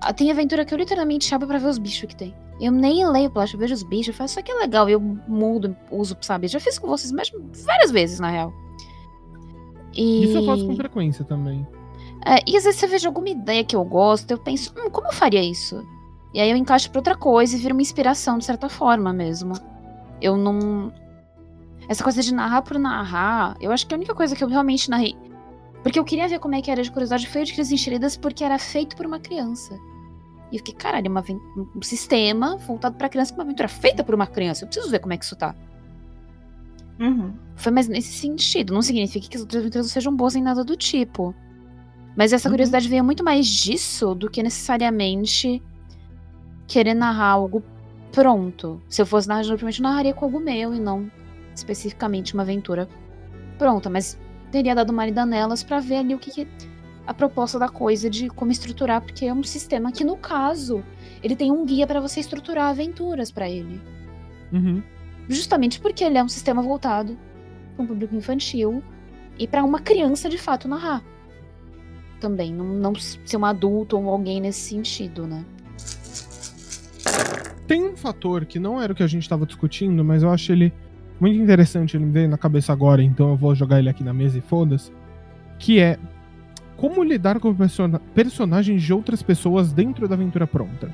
Ah, Tem aventura que eu literalmente abro pra ver os bichos que tem. Eu nem leio plástico, eu vejo os bichos, eu faço isso aqui é legal, eu mudo, uso, sabe? Já fiz com vocês mesmo várias vezes, na real. E... Isso eu faço com frequência também. É, e às vezes eu vejo alguma ideia que eu gosto, eu penso, hum, como eu faria isso? E aí eu encaixo pra outra coisa e vira uma inspiração, de certa forma mesmo. Eu não. Essa coisa de narrar por narrar, eu acho que a única coisa que eu realmente narrei. Porque eu queria ver como é que era de curiosidade foi o de Crises Encheridas, porque era feito por uma criança. E eu fiquei, caralho, uma aven- um sistema voltado pra criança, uma aventura feita por uma criança. Eu preciso ver como é que isso tá. Uhum. Foi mais nesse sentido. Não significa que as outras aventuras não sejam boas em nada do tipo. Mas essa Uhum. curiosidade veio muito mais disso do que necessariamente querer narrar algo pronto. Se eu fosse narrar, provavelmente eu narraria com algo meu e não especificamente uma aventura pronta. Mas teria dado uma lida nelas pra ver ali o que, que a proposta da coisa de como estruturar, porque é um sistema que, no caso, ele tem um guia pra você estruturar aventuras pra ele. Uhum. Justamente porque ele é um sistema voltado para um público infantil e para uma criança de fato narrar. Também, não, não ser um adulto ou alguém nesse sentido, né? Tem um fator que não era o que a gente estava discutindo, mas eu acho ele muito interessante, ele me veio na cabeça agora, então eu vou jogar ele aqui na mesa e foda-se. Que é como lidar com persona- personagens de outras pessoas dentro da aventura pronta.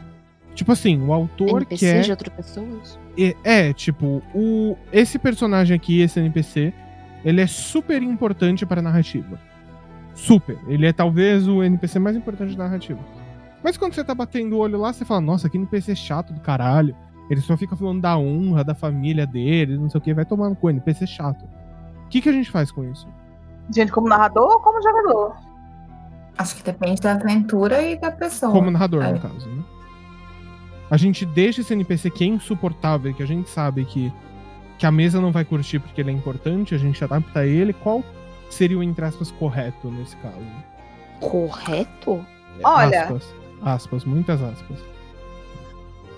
Tipo assim, o autor NPC quer. de outras pessoas? É, é, tipo, o, esse personagem aqui, esse NPC, ele é super importante para a narrativa. Super. Ele é talvez o NPC mais importante da narrativa. Mas quando você tá batendo o olho lá, você fala, nossa, que NPC chato do caralho. Ele só fica falando da honra, da família dele, não sei o que, vai tomando com NPC chato. O que, que a gente faz com isso? Gente, como narrador ou como jogador? Acho que depende da aventura e da pessoa. Como narrador, É. no caso, né? A gente deixa esse NPC que é insuportável, que a gente sabe que, que a mesa não vai curtir porque ele é importante, a gente adapta ele. Qual seria o, entre aspas, correto nesse caso? Correto? Olha. Aspas, aspas, muitas aspas.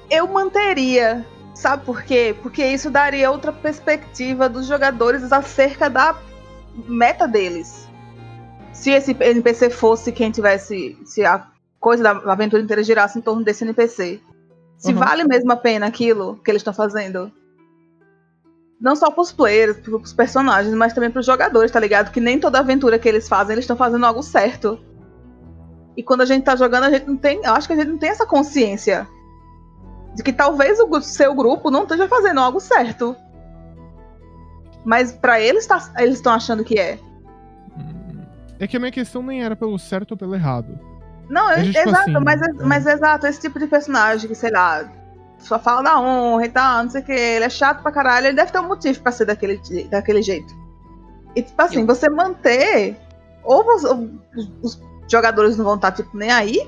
Eu manteria. Sabe por quê? Porque isso daria outra perspectiva dos jogadores acerca da meta deles. Se esse NPC fosse quem tivesse. Se a coisa da aventura inteira girasse em torno desse NPC. Se Uhum. vale mesmo a pena aquilo que eles estão fazendo. Não só pros players, pros personagens, mas também pros jogadores, tá ligado? Que nem toda aventura que eles fazem, eles estão fazendo algo certo. E quando a gente tá jogando, a gente não tem. Eu acho que a gente não tem essa consciência. De que talvez o seu grupo não esteja fazendo algo certo. Mas pra eles, tá, eles estão achando que é. É que a minha questão nem era pelo certo ou pelo errado. Não, gente, tipo exato, assim, mas, é. mas exato, esse tipo de personagem que, sei lá, só fala da honra e tal, não sei o que, ele é chato pra caralho, ele deve ter um motivo pra ser daquele, daquele jeito. E tipo assim, Eu- você manter, ou você- ou os, os jogadores não vão estar, tipo, nem aí,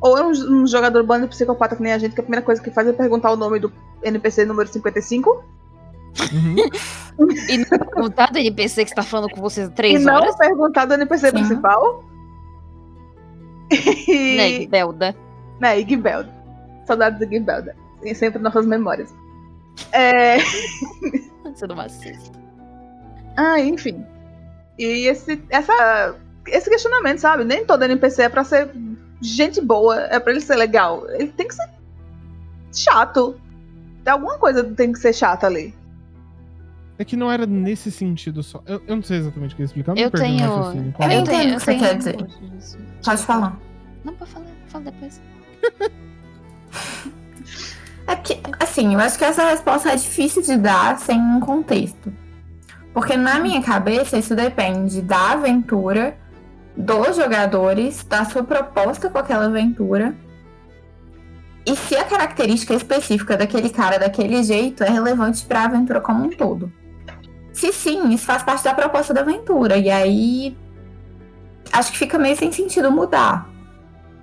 ou é um, um jogador bando psicopata que nem a gente, que a primeira coisa que faz é perguntar o nome do NPC número 55, Uhum. E não perguntar do NPC que está falando com vocês há três e não horas? perguntar do NPC Sim. principal. E... Né, Belda? Né, e Gibelda. Saudades do Gibelda. Tem sempre nossas memórias. É, Você não assiste. Ah, enfim. E esse, essa, esse questionamento, sabe? Nem todo NPC é pra ser gente boa, é pra ele ser legal. Ele tem que ser chato. Tem alguma coisa que tem que ser chata ali. É que não era nesse sentido só. Eu, eu não sei exatamente o que explicar. Eu no tenho-. Eu Eu tenho, entendo eu o que você tenho Pode falar. Não, pode falar, fala depois. É que, assim, eu acho que essa resposta é difícil de dar sem um contexto. Porque na minha cabeça isso depende da aventura, dos jogadores, da sua proposta com aquela aventura. E se a característica específica daquele cara daquele jeito é relevante para a aventura como um todo. Se sim, isso faz parte da proposta da aventura. E aí acho que fica meio sem sentido mudar.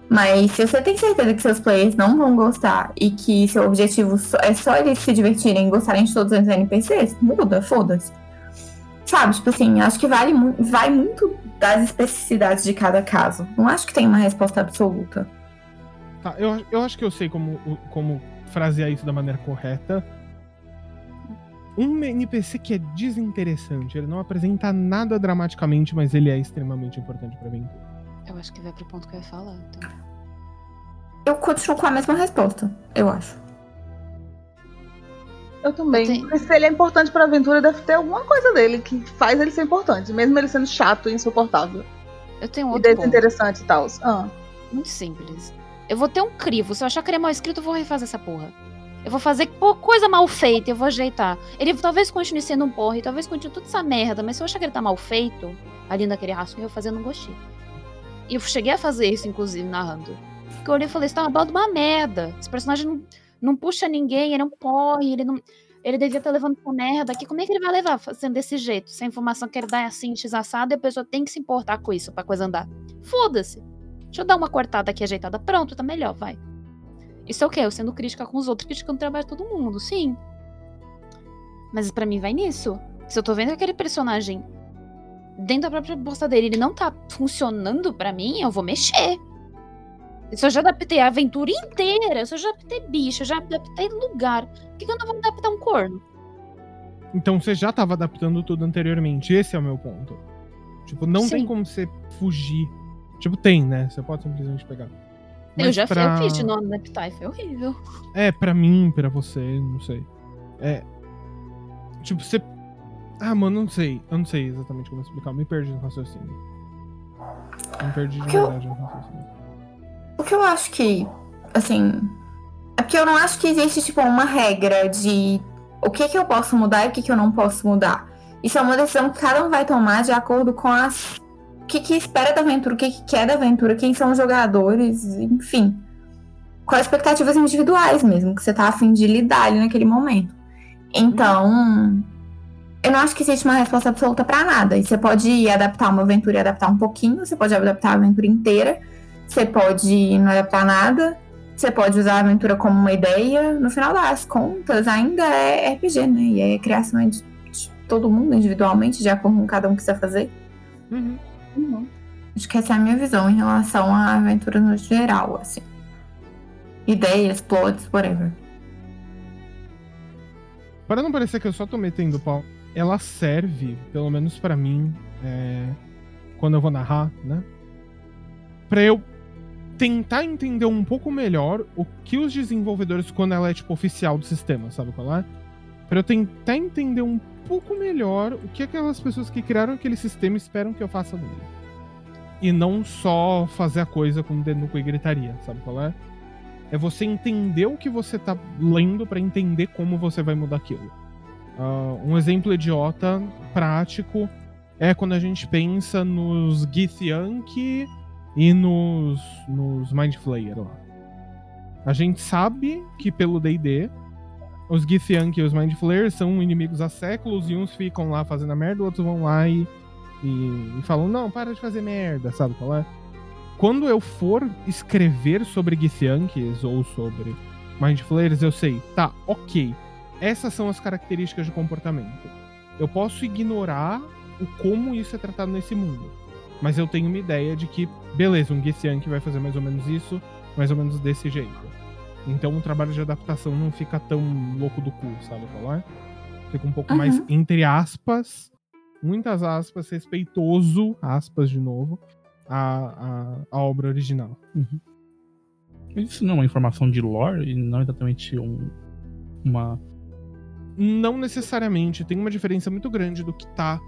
Mas se você tem certeza que seus players não vão gostar e que seu objetivo é só eles se divertirem e gostarem de todos os NPCs, muda, foda-se. Sabe, tipo assim, acho que vale vai muito das especificidades de cada caso. Não acho que tem uma resposta absoluta. Tá, eu, eu acho que eu sei como, como frasear isso da maneira correta. Um NPC que é desinteressante, ele não apresenta nada dramaticamente, mas ele é extremamente importante pra aventura. Eu acho que vai pro ponto que eu ia falar. Então. Eu continuo com a mesma resposta, eu acho. Eu também. Eu tenho- se ele é importante pra aventura, deve ter alguma coisa dele que faz ele ser importante, mesmo ele sendo chato e insuportável. Eu tenho e outro ponto. desinteressante e tal. Ah. Muito simples. Eu vou ter um crivo. Se eu achar que ele é mal escrito, eu vou refazer essa porra. Eu vou fazer pô, coisa mal feita, eu vou ajeitar. Ele talvez continue sendo um porra e talvez continue toda essa merda, mas se eu achar que ele tá mal feito, ali naquele rascunho, eu vou fazer no gostinho. E eu cheguei a fazer isso, inclusive, narrando. Porque eu olhei e falei, isso tá uma bala de uma merda. Esse personagem não, não puxa ninguém, ele é um porre, ele não. Ele devia estar levando essa merda aqui. Como é que ele vai levar fazendo desse jeito? Se a informação que ele dá é assim, x assado, e a pessoa tem que se importar com isso pra coisa andar. Foda-se. Deixa eu dar uma cortada aqui ajeitada. Pronto, tá melhor, vai. Isso é o quê? Eu sendo crítica com os outros, criticando o trabalho de todo mundo, sim. Mas pra mim vai nisso. Se eu tô vendo que aquele personagem, dentro da própria proposta dele, ele não tá funcionando pra mim, eu vou mexer. Se eu já adaptei a aventura inteira, se eu já adaptei bicho, eu já adaptei lugar, por que, que eu não vou adaptar um corno? Então você já tava adaptando tudo anteriormente. Esse é o meu ponto. Tipo, não tem Sim. como você fugir. Tipo, tem, né? Você pode simplesmente pegar. Eu Mas já pra... eu fiz de adaptar e foi horrível. É, pra mim, pra você, não sei. É. Tipo, você. Ah, mano, não sei. Eu não sei exatamente como explicar. Eu me perdi no raciocínio. Eu me perdi de Que eu- verdade no raciocínio. O que eu acho que, assim. É porque eu não acho que existe, tipo, uma regra de o que que eu posso mudar e o que que eu não posso mudar. Isso é uma decisão que cada um vai tomar de acordo com as. Que, que espera da aventura, o que, que quer da aventura, quem são os jogadores, enfim. As expectativas individuais mesmo, que você tá afim de lidar ali naquele momento. Então. Eu não acho que existe uma resposta absoluta pra nada. E você pode adaptar uma aventura e adaptar um pouquinho, você pode adaptar a aventura inteira. Você pode não adaptar nada. Você pode usar a aventura como uma ideia. No final das contas, ainda é RPG, né? E é criação de, de todo mundo individualmente, de acordo com cada um quiser fazer. Uhum. Uhum. Acho que essa é a minha visão em relação à aventura no geral, assim. Ideias, plots, whatever. Para não parecer que eu só tô metendo pau, ela serve, pelo menos pra mim, é, quando eu vou narrar, né? Pra eu tentar entender um pouco melhor o que os desenvolvedores, quando ela é tipo oficial do sistema, sabe qual é? Pra eu tentar entender um pouco melhor o que aquelas pessoas que criaram aquele sistema esperam que eu faça nele. E não só fazer a coisa com o dedo no cu e gritaria, sabe qual é? É você entender o que você tá lendo pra entender como você vai mudar aquilo. Ah, um exemplo idiota, prático, é quando a gente pensa nos Githyanki e nos, nos Mind Flayer lá. A gente sabe que pelo D&D, os Githyanki e os Mind Flayer são inimigos há séculos e uns ficam lá fazendo a merda, outros vão lá e, e, e falam, não, para de fazer merda, sabe qual é? Quando eu for escrever sobre Githyankis ou sobre Mind Flayers, eu sei, tá, ok, essas são as características de comportamento. Eu posso ignorar o como isso é tratado nesse mundo. Mas eu tenho uma ideia de que, beleza, um Githyanki vai fazer mais ou menos isso, mais ou menos desse jeito. Então o trabalho de adaptação não fica tão louco do cu, sabe qual é? Fica um pouco Uhum. mais, entre aspas, muitas aspas, respeitoso, aspas de novo, a, a, a obra original. Mas isso não é uma informação de lore e não exatamente um, uma. Não necessariamente, tem uma diferença muito grande do que tá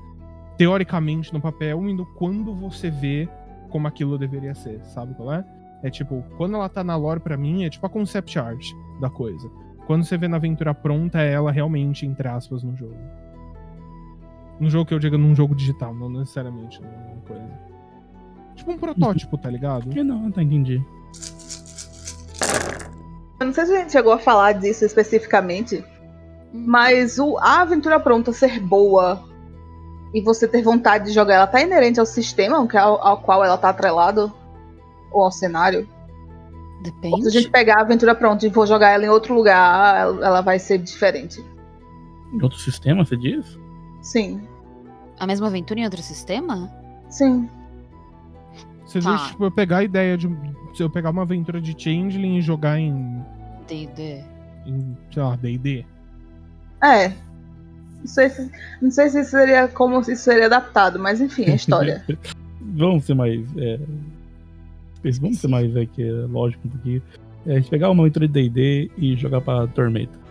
teoricamente no papel e do quando você vê como aquilo deveria ser, sabe qual é? É tipo, quando ela tá na lore pra mim, é tipo a concept art da coisa. Quando você vê na aventura pronta, é ela realmente, entre aspas, no jogo. No jogo que eu digo num jogo digital, não necessariamente numa coisa. Tipo um protótipo, tá ligado? Que não, tá entendi. Eu não sei se a gente chegou a falar disso especificamente, mas o, a aventura pronta ser boa e você ter vontade de jogar ela tá inerente ao sistema ao, ao qual ela tá atrelado? Ou ao cenário? Ou se a Depende. gente pegar a aventura pronta e for jogar ela em outro lugar, ela, vai ser diferente. Em outro sistema, você diz? Sim, A mesma aventura em outro sistema? sim. Se a Tá. gente tipo, eu pegar a ideia de. Se eu pegar uma aventura de Changeling e jogar em. D&D. em sei lá, DD. É. Não sei, se, não sei se seria como isso seria adaptado, mas enfim, é história. Vamos ser mais. É... Vamos ser mais é, que é lógico um pouquinho. É, a gente pegar uma aventura de DD e jogar pra Tormenta.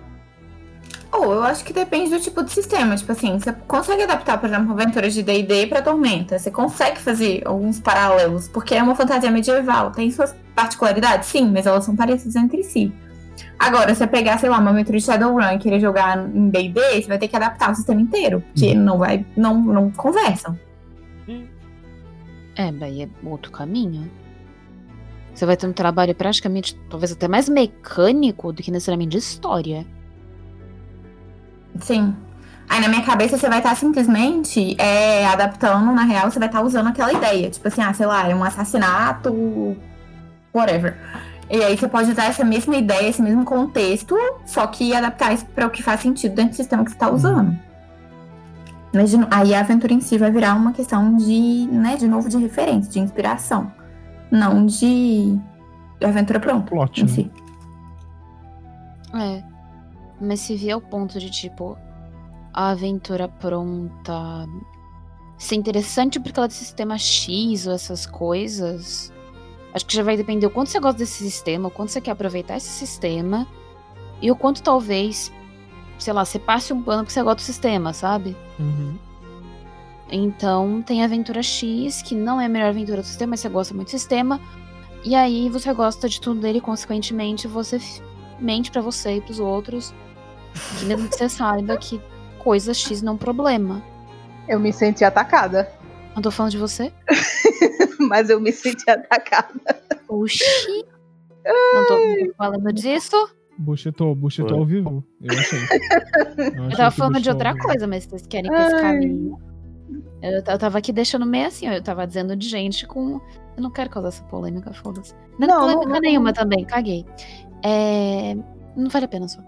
Ou eu acho que depende do tipo de sistema. Tipo assim, você consegue adaptar, por exemplo, aventuras de D&D pra Tormenta. Você consegue fazer alguns paralelos, porque é uma fantasia medieval. Tem suas particularidades, sim, mas elas são parecidas entre si. Agora, se você pegar, sei lá, uma aventura de Shadowrun e querer jogar em D&D, você vai ter que adaptar o sistema inteiro, porque não vai, não, não conversam. É, daí é outro caminho. Você vai ter um trabalho praticamente, talvez até mais mecânico do que necessariamente de história. Sim. Aí na minha cabeça você vai estar simplesmente é, adaptando, na real, você vai estar usando aquela ideia. Tipo assim, ah, sei lá, é um assassinato, whatever. E aí você pode usar essa mesma ideia, esse mesmo contexto, só que adaptar isso para o que faz sentido dentro do sistema que você está usando. Mas de aí a aventura em si vai virar uma questão de, né, de novo, de referência, de inspiração. Não de aventura pronta Plot, em né? si. É. Mas se vier ao ponto de, tipo, a aventura pronta ser interessante porque ela é de sistema X ou essas coisas, acho que já vai depender o quanto você gosta desse sistema, o quanto você quer aproveitar esse sistema e o quanto talvez, sei lá, você passe um pano porque você gosta do sistema, sabe? Uhum. Então tem a aventura X, que não é a melhor aventura do sistema, mas você gosta muito do sistema. E aí você gosta de tudo dele, consequentemente, você mente pra você e pros outros. Que mesmo que você saiba que coisa X não é um problema. Eu me senti atacada. Não tô falando de você? Mas eu me senti atacada. Oxi! Não tô falando disso. Buchetou, buchetou ao vivo. Eu achei. Eu, Eu tava falando de outra coisa, mas vocês querem que esse Ai. Eu, eu tava aqui deixando meio assim, ó, eu tava dizendo de gente com. Eu não quero causar essa polêmica, foda-se. Não, Não, polêmica não- não- nenhuma também, caguei. É. Não vale a pena só.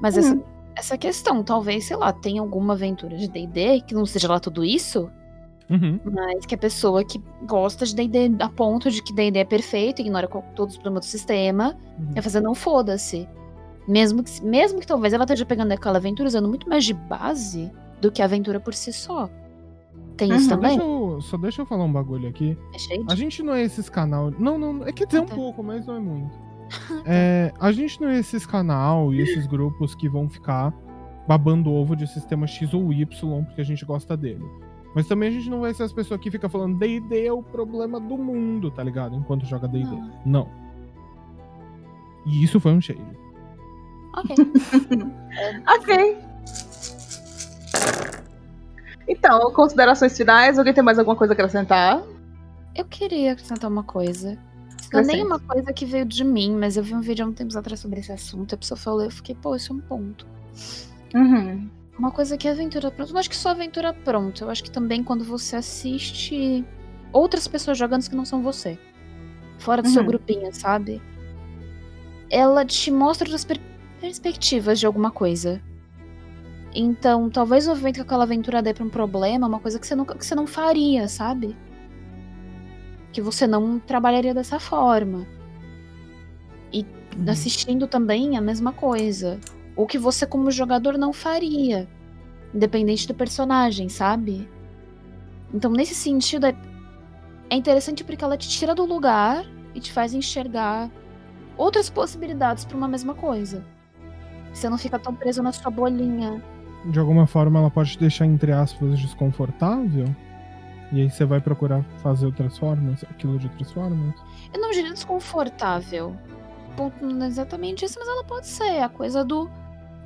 Mas essa, essa questão, talvez, sei lá, tenha alguma aventura de DD que não seja lá tudo isso, Uhum. mas que a pessoa que gosta de DD a ponto de que DD é perfeito, ignora todos os problemas do sistema, Uhum. é fazer não foda-se. Mesmo que, mesmo que talvez ela esteja pegando aquela aventura usando muito mais de base do que a aventura por si só. Tem isso Uhum. Só também? deixa, eu, só deixa eu falar um bagulho aqui. É cheio A gente não é esses canal. Não, não. É quer dizer um Tá. pouco, mas não é muito. É, a gente não é esses canal e esses grupos que vão ficar babando ovo de sistema X ou Y porque a gente gosta dele. Mas também a gente não vai ser as pessoas que ficam falando D&D é o problema do mundo, tá ligado? Enquanto joga D&D. Não. Não. E isso foi um shade. Ok. Ok. Então, considerações finais. Alguém tem mais alguma coisa a acrescentar? Eu queria acrescentar uma coisa. Não é nem uma coisa que veio de mim, mas eu vi um vídeo há um tempo atrás sobre esse assunto. A pessoa falou, eu fiquei, pô, isso é um ponto. Uhum. Uma coisa que é aventura pronta. Eu não acho que só aventura pronta. Eu acho que também quando você assiste outras pessoas jogando que não são você. Fora do seu Uhum. grupinho, sabe? Ela te mostra outras per- perspectivas de alguma coisa. Então, talvez o evento que aquela aventura dê pra um problema, uma coisa que você, nunca, que você não faria, sabe? Que você não trabalharia dessa forma. E assistindo também a mesma coisa. O que você, como jogador, não faria. independente do personagem, sabe? Então, nesse sentido, é, é interessante porque ela te tira do lugar e te faz enxergar outras possibilidades para uma mesma coisa. Você não fica tão preso na sua bolinha. De alguma forma, ela pode te deixar, entre aspas, desconfortável. E aí você vai procurar fazer outras formas, aquilo de outras formas. Eu não diria desconfortável. Ponto não é exatamente isso, mas ela pode ser a coisa do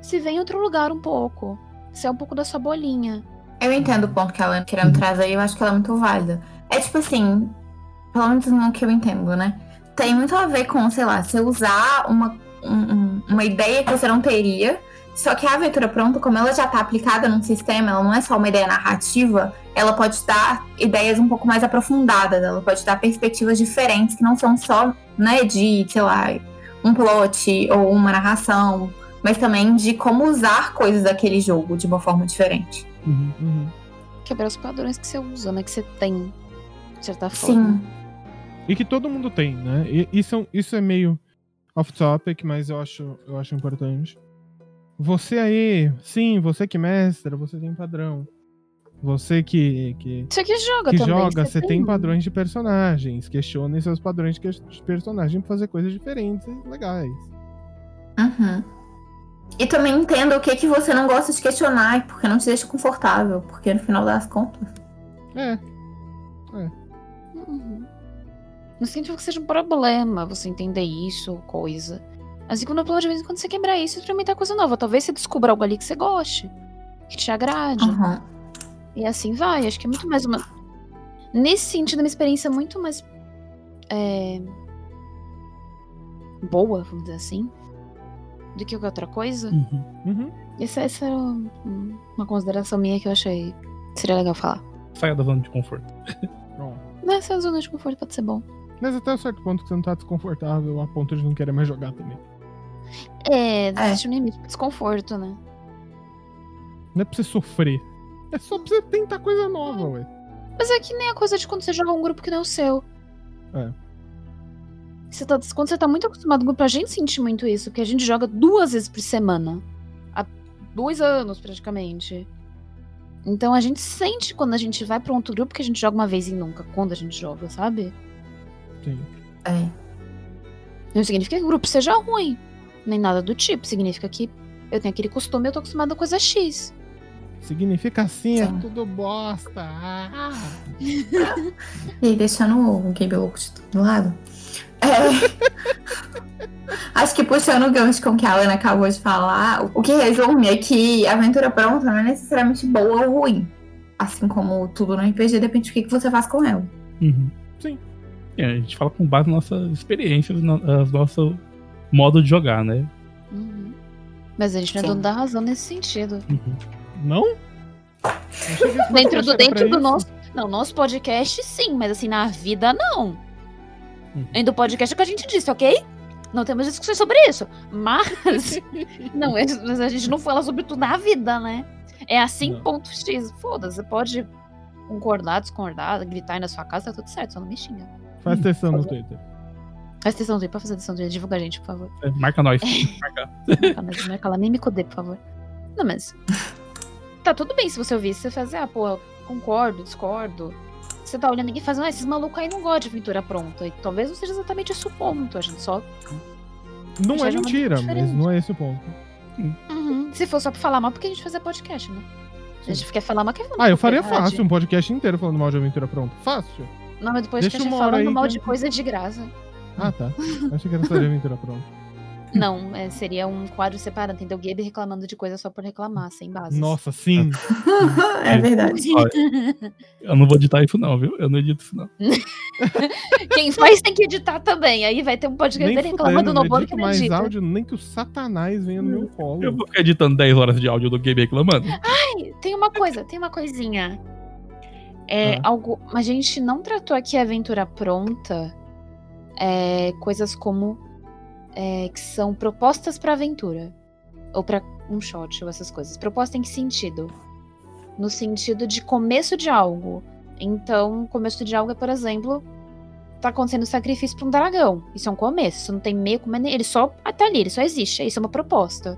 se vem em outro lugar um pouco. Se é um pouco da sua bolinha. Eu entendo o ponto que ela querendo trazer e eu acho que ela é muito válida. É tipo assim, pelo menos no que eu entendo, né? Tem muito a ver com, sei lá, você usar uma, um, uma ideia que você não teria. Só que a aventura pronta, como ela já tá aplicada num sistema, ela não é só uma ideia narrativa, ela pode dar ideias um pouco mais aprofundadas, ela pode dar perspectivas diferentes que não são só, né, de, sei lá, um plot ou uma narração, mas também de como usar coisas daquele jogo de uma forma diferente. Uhum, uhum. Quebrar os padrões que você usa, né? Que você tem, de certa forma. Sim. E que todo mundo tem, né? E isso, isso é meio off-topic, mas eu acho, eu acho importante. Você aí, sim, você que mestra, você tem padrão. Você que, que, Você que joga que também. joga, você tem padrões de personagens. Questione seus padrões de que- de personagem pra fazer coisas diferentes e legais. Uhum. E também entenda o que, que você não gosta de questionar, porque não te deixa confortável, porque no final das contas. É, Uhum. Não significa que seja um problema você entender isso ou coisa. Assim como no plano de vez em quando você quebrar isso e experimentar coisa nova. Talvez você descubra algo ali que você goste, que te agrade. Uhum. E assim vai. Acho que é muito mais uma. Nesse sentido, uma experiência muito mais. é, boa, vamos dizer assim. Do que qualquer outra coisa. Uhum. uhum. Essa, essa era um- uma consideração minha que eu achei seria legal falar. Saia da zona de conforto. Bom. Nessa zona de conforto pode ser bom. Mas até um certo ponto que você não tá desconfortável a ponto de não querer mais jogar também. É, existe um limite pro desconforto, né? Não é pra você sofrer. É só pra você tentar coisa nova, ué. Mas é que nem a coisa de quando você joga um grupo que não é o seu. É. Você tá, quando você tá muito acostumado com o grupo, a gente sente muito isso, porque a gente joga duas vezes por semana. Há dois anos, praticamente. Então a gente sente quando a gente vai pra um outro grupo que a gente joga uma vez e nunca, quando a gente joga, sabe? Sim. É. Não significa que o grupo seja ruim, nem nada do tipo. Significa que eu tenho aquele costume e eu tô acostumada com coisa X. Significa assim, Sim. é tudo bosta. Ah. E deixando o Gabe louco do lado. é, Acho que puxando o gancho com o que a Ana acabou de falar, o que resume é que a aventura pronta não é necessariamente boa ou ruim. Assim como tudo no RPG, depende do que você faz com ela. Uhum. Sim. É, a gente fala com base nas nossas experiências, no no nosso modo de jogar, né? Uhum. Mas a gente não é dono da razão nesse sentido. Uhum. Não? Dentro do, dentro do nosso. Não, nosso podcast sim, mas assim, na vida não. Uhum. Do podcast é o que a gente disse, ok? Não temos discussões sobre isso. Mas. não, é- mas a gente não fala sobre tudo na vida, né? É assim, Não. ponto X. Foda-se, você pode concordar, discordar, gritar aí na sua casa, tá tudo certo, só não me xinga. Faz testão no Twitter. Faz do pra fazer do divulga a gente, por favor. É, marca nós. marca. Marca, mas marca lá, nem me codê, por favor. Não, mas. Tá tudo bem se você ouvir. Se você fazer, ah, pô, concordo, discordo. Você tá olhando e fazendo, ah, esses malucos aí não gostam de aventura pronta. E talvez não seja exatamente esse o ponto. A gente só. Não é mentira, mas não é esse o ponto. Uhum. Se for só pra falar mal, porque a gente fazer podcast, né? A gente quer falar mal, quer falar mal. Ah, eu faria verdade. fácil um podcast inteiro falando mal de aventura pronta. Fácil. O nome do podcast Deixa é uma hora falando mal que de eu- coisa de graça. Ah, tá. Achei que era só de aventura pronta. Não, é, seria um quadro separado, entendeu? Gabe reclamando de coisa só por reclamar, sem base. Nossa, sim. é verdade. Eu não vou editar isso, não, viu? Eu não edito isso, não. Quem faz tem que editar também. Aí vai ter um podcast dele reclamando no não bolo que não mais edita. áudio, nem que o satanás venha no meu Eu colo. vou ficar editando 10 horas de áudio do Game reclamando. Tem uma coisa, tem uma coisinha. É, Ah. algo. A gente não tratou aqui a aventura pronta. É, coisas como. é, que são propostas pra aventura. Ou pra um shot, ou essas coisas. Proposta em que sentido? No sentido de começo de algo. Então, começo de algo é, por exemplo. Tá acontecendo sacrifício pra um dragão. Isso é um começo. Isso não tem meio como. Ele só tá ali, ele só existe. Isso é uma proposta.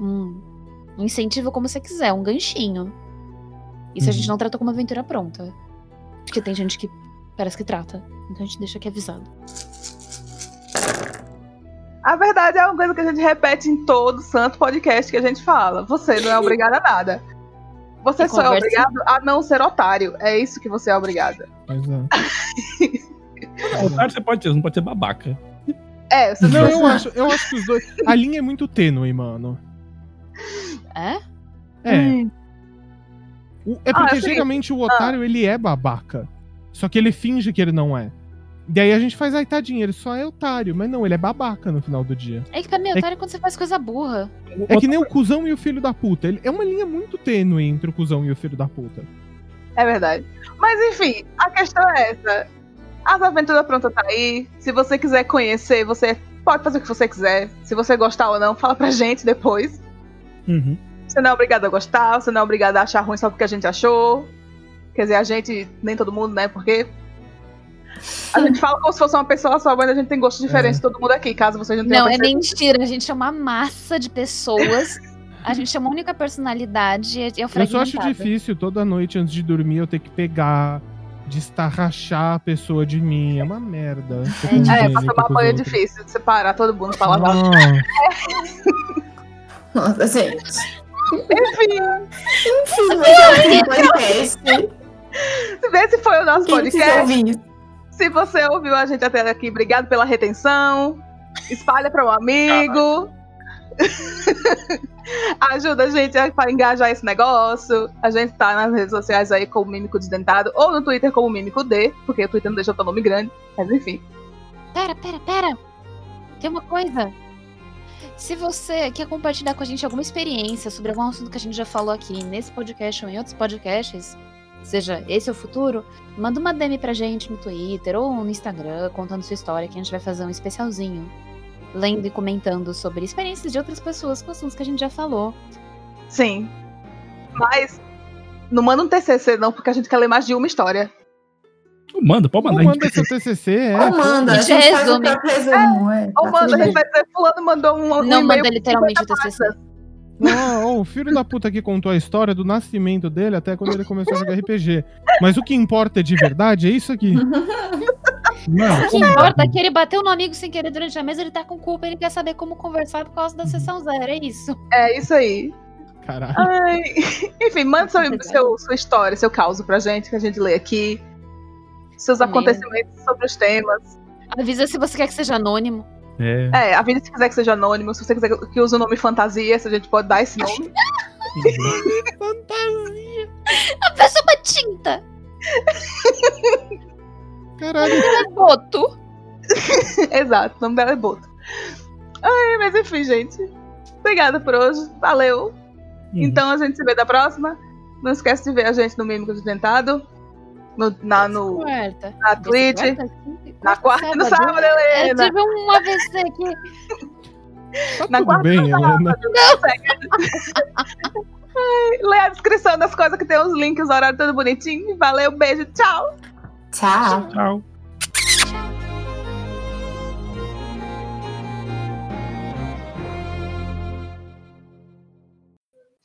Um incentivo como você quiser, um ganchinho. Isso a gente Uhum. não trata como aventura pronta. Porque tem gente que parece que trata. Então a gente deixa aqui avisado. A verdade é uma coisa que a gente repete em todo santo podcast que a gente fala. Você não é obrigado a nada. Você E só é obrigado a não ser otário. É isso que você é obrigado. Exato. Otário você pode ser, não pode ser babaca. É, você Não, não, eu acho, eu acho que os dois. A linha é muito tênue, mano. É? É. Hum. O- é Ah, porque sei. geralmente o otário ele é babaca. Só que ele finge que ele não é. Daí a gente faz, ai, tadinho, ele só é otário. Mas não, ele é babaca no final do dia. É que pra mim, É- otário é quando você faz coisa burra. É que nem o cuzão e o filho da puta. Ele, é uma linha muito tênue entre o cuzão e o filho da puta. É verdade. Mas enfim, a questão é essa. As aventuras prontas tá aí. Se você quiser conhecer, você pode fazer o que você quiser. Se você gostar ou não, fala pra gente depois. Uhum. Você não é obrigado a gostar, você não é obrigado a achar ruim só porque a gente achou. Quer dizer, a gente, nem todo mundo, né? Porque. A gente fala como se fosse uma pessoa só, mas a gente tem gostos diferentes de todo mundo aqui, caso vocês não tenham Não, é mentira. A gente é uma massa de pessoas. A gente é uma única personalidade. E é Eu só acho difícil toda noite antes de dormir eu ter que pegar, destarrachar a pessoa de mim. É uma merda. É, É, congênito pra tomar com os banho é difícil, separar todo mundo pra lavar. Ah, Nossa, gente. Enfim, Enfim, mas é um podcast. Esse foi o nosso Quem podcast. Se você ouviu a gente até aqui, obrigado pela retenção. Espalha para um amigo. Ajuda a gente a engajar esse negócio. A gente tá nas redes sociais aí como Mímico Desdentado ou no Twitter como Mímico D, porque o Twitter não deixa o teu nome grande. Mas enfim. Pera, pera, pera. Tem uma coisa. Se você quer compartilhar com a gente alguma experiência sobre algum assunto que a gente já falou aqui nesse podcast ou em outros podcasts, seja esse ou o futuro, manda uma DM pra gente no Twitter ou no Instagram contando sua história que a gente vai fazer um especialzinho. Lendo e comentando sobre experiências de outras pessoas com assuntos que a gente já falou. Sim. Mas não manda um TCC não, porque a gente quer ler mais de uma história. Manda, pode Ou mandar. manda seu TCC, é. Ou manda, a Gente, gente faz um resume. resumo. É, Ou tá manda, a gente vai dizer, fulano mandou um, um Não manda literalmente o 50 TCC. Ó, o filho da puta que contou a história do nascimento dele até quando ele começou a jogar RPG. Mas o que importa de verdade é isso aqui. Mano, O que importa é que ele bateu no amigo sem querer durante a mesa, ele tá com culpa, ele quer saber como conversar por causa da sessão zero, é isso. É isso aí. Caralho. Ai, Enfim, manda seu, seu- sua história, seu caos pra gente, que a gente lê aqui. Seus acontecimentos sobre os temas. Avisa se você quer que seja anônimo. É. É, avisa se quiser que seja anônimo, se você quiser que use o nome fantasia, se a gente pode dar esse nome. Fantasia. A pessoa uma tinta! Caralho. É boto! Exato, o nome dela é Boto. Ai, mas enfim, gente. Obrigada por hoje. Valeu. Uhum. Então a gente se vê da próxima. Não esquece de ver a gente no Mímico Desdentado. No, na, no, na Twitch. Na quarta e no sábado, Eu Helena. tive um AVC aqui. Tá Na tudo quarta bem, Helena? Lê a descrição das coisas que tem os links, os horários tudo bonitinho. Valeu, beijo, tchau. Tchau. Tchau.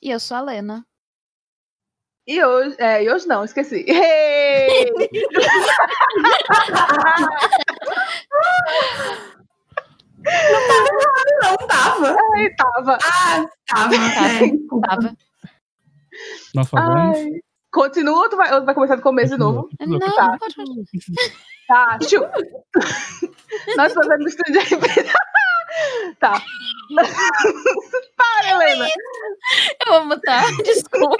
E eu sou a Lena. E hoje. É, e hoje não, esqueci. Hey! Não tava. Ai, tava. Ah, tava. É, desculpa. Tava. Nós falamos. Ai. Continua ou tu vai, ou tu vai começar do começo de novo? Não, Tá. pode. Tá, tchu. Nós fazemos stream de. Tá. Para, Helena. Eu vou mutar. Desculpa.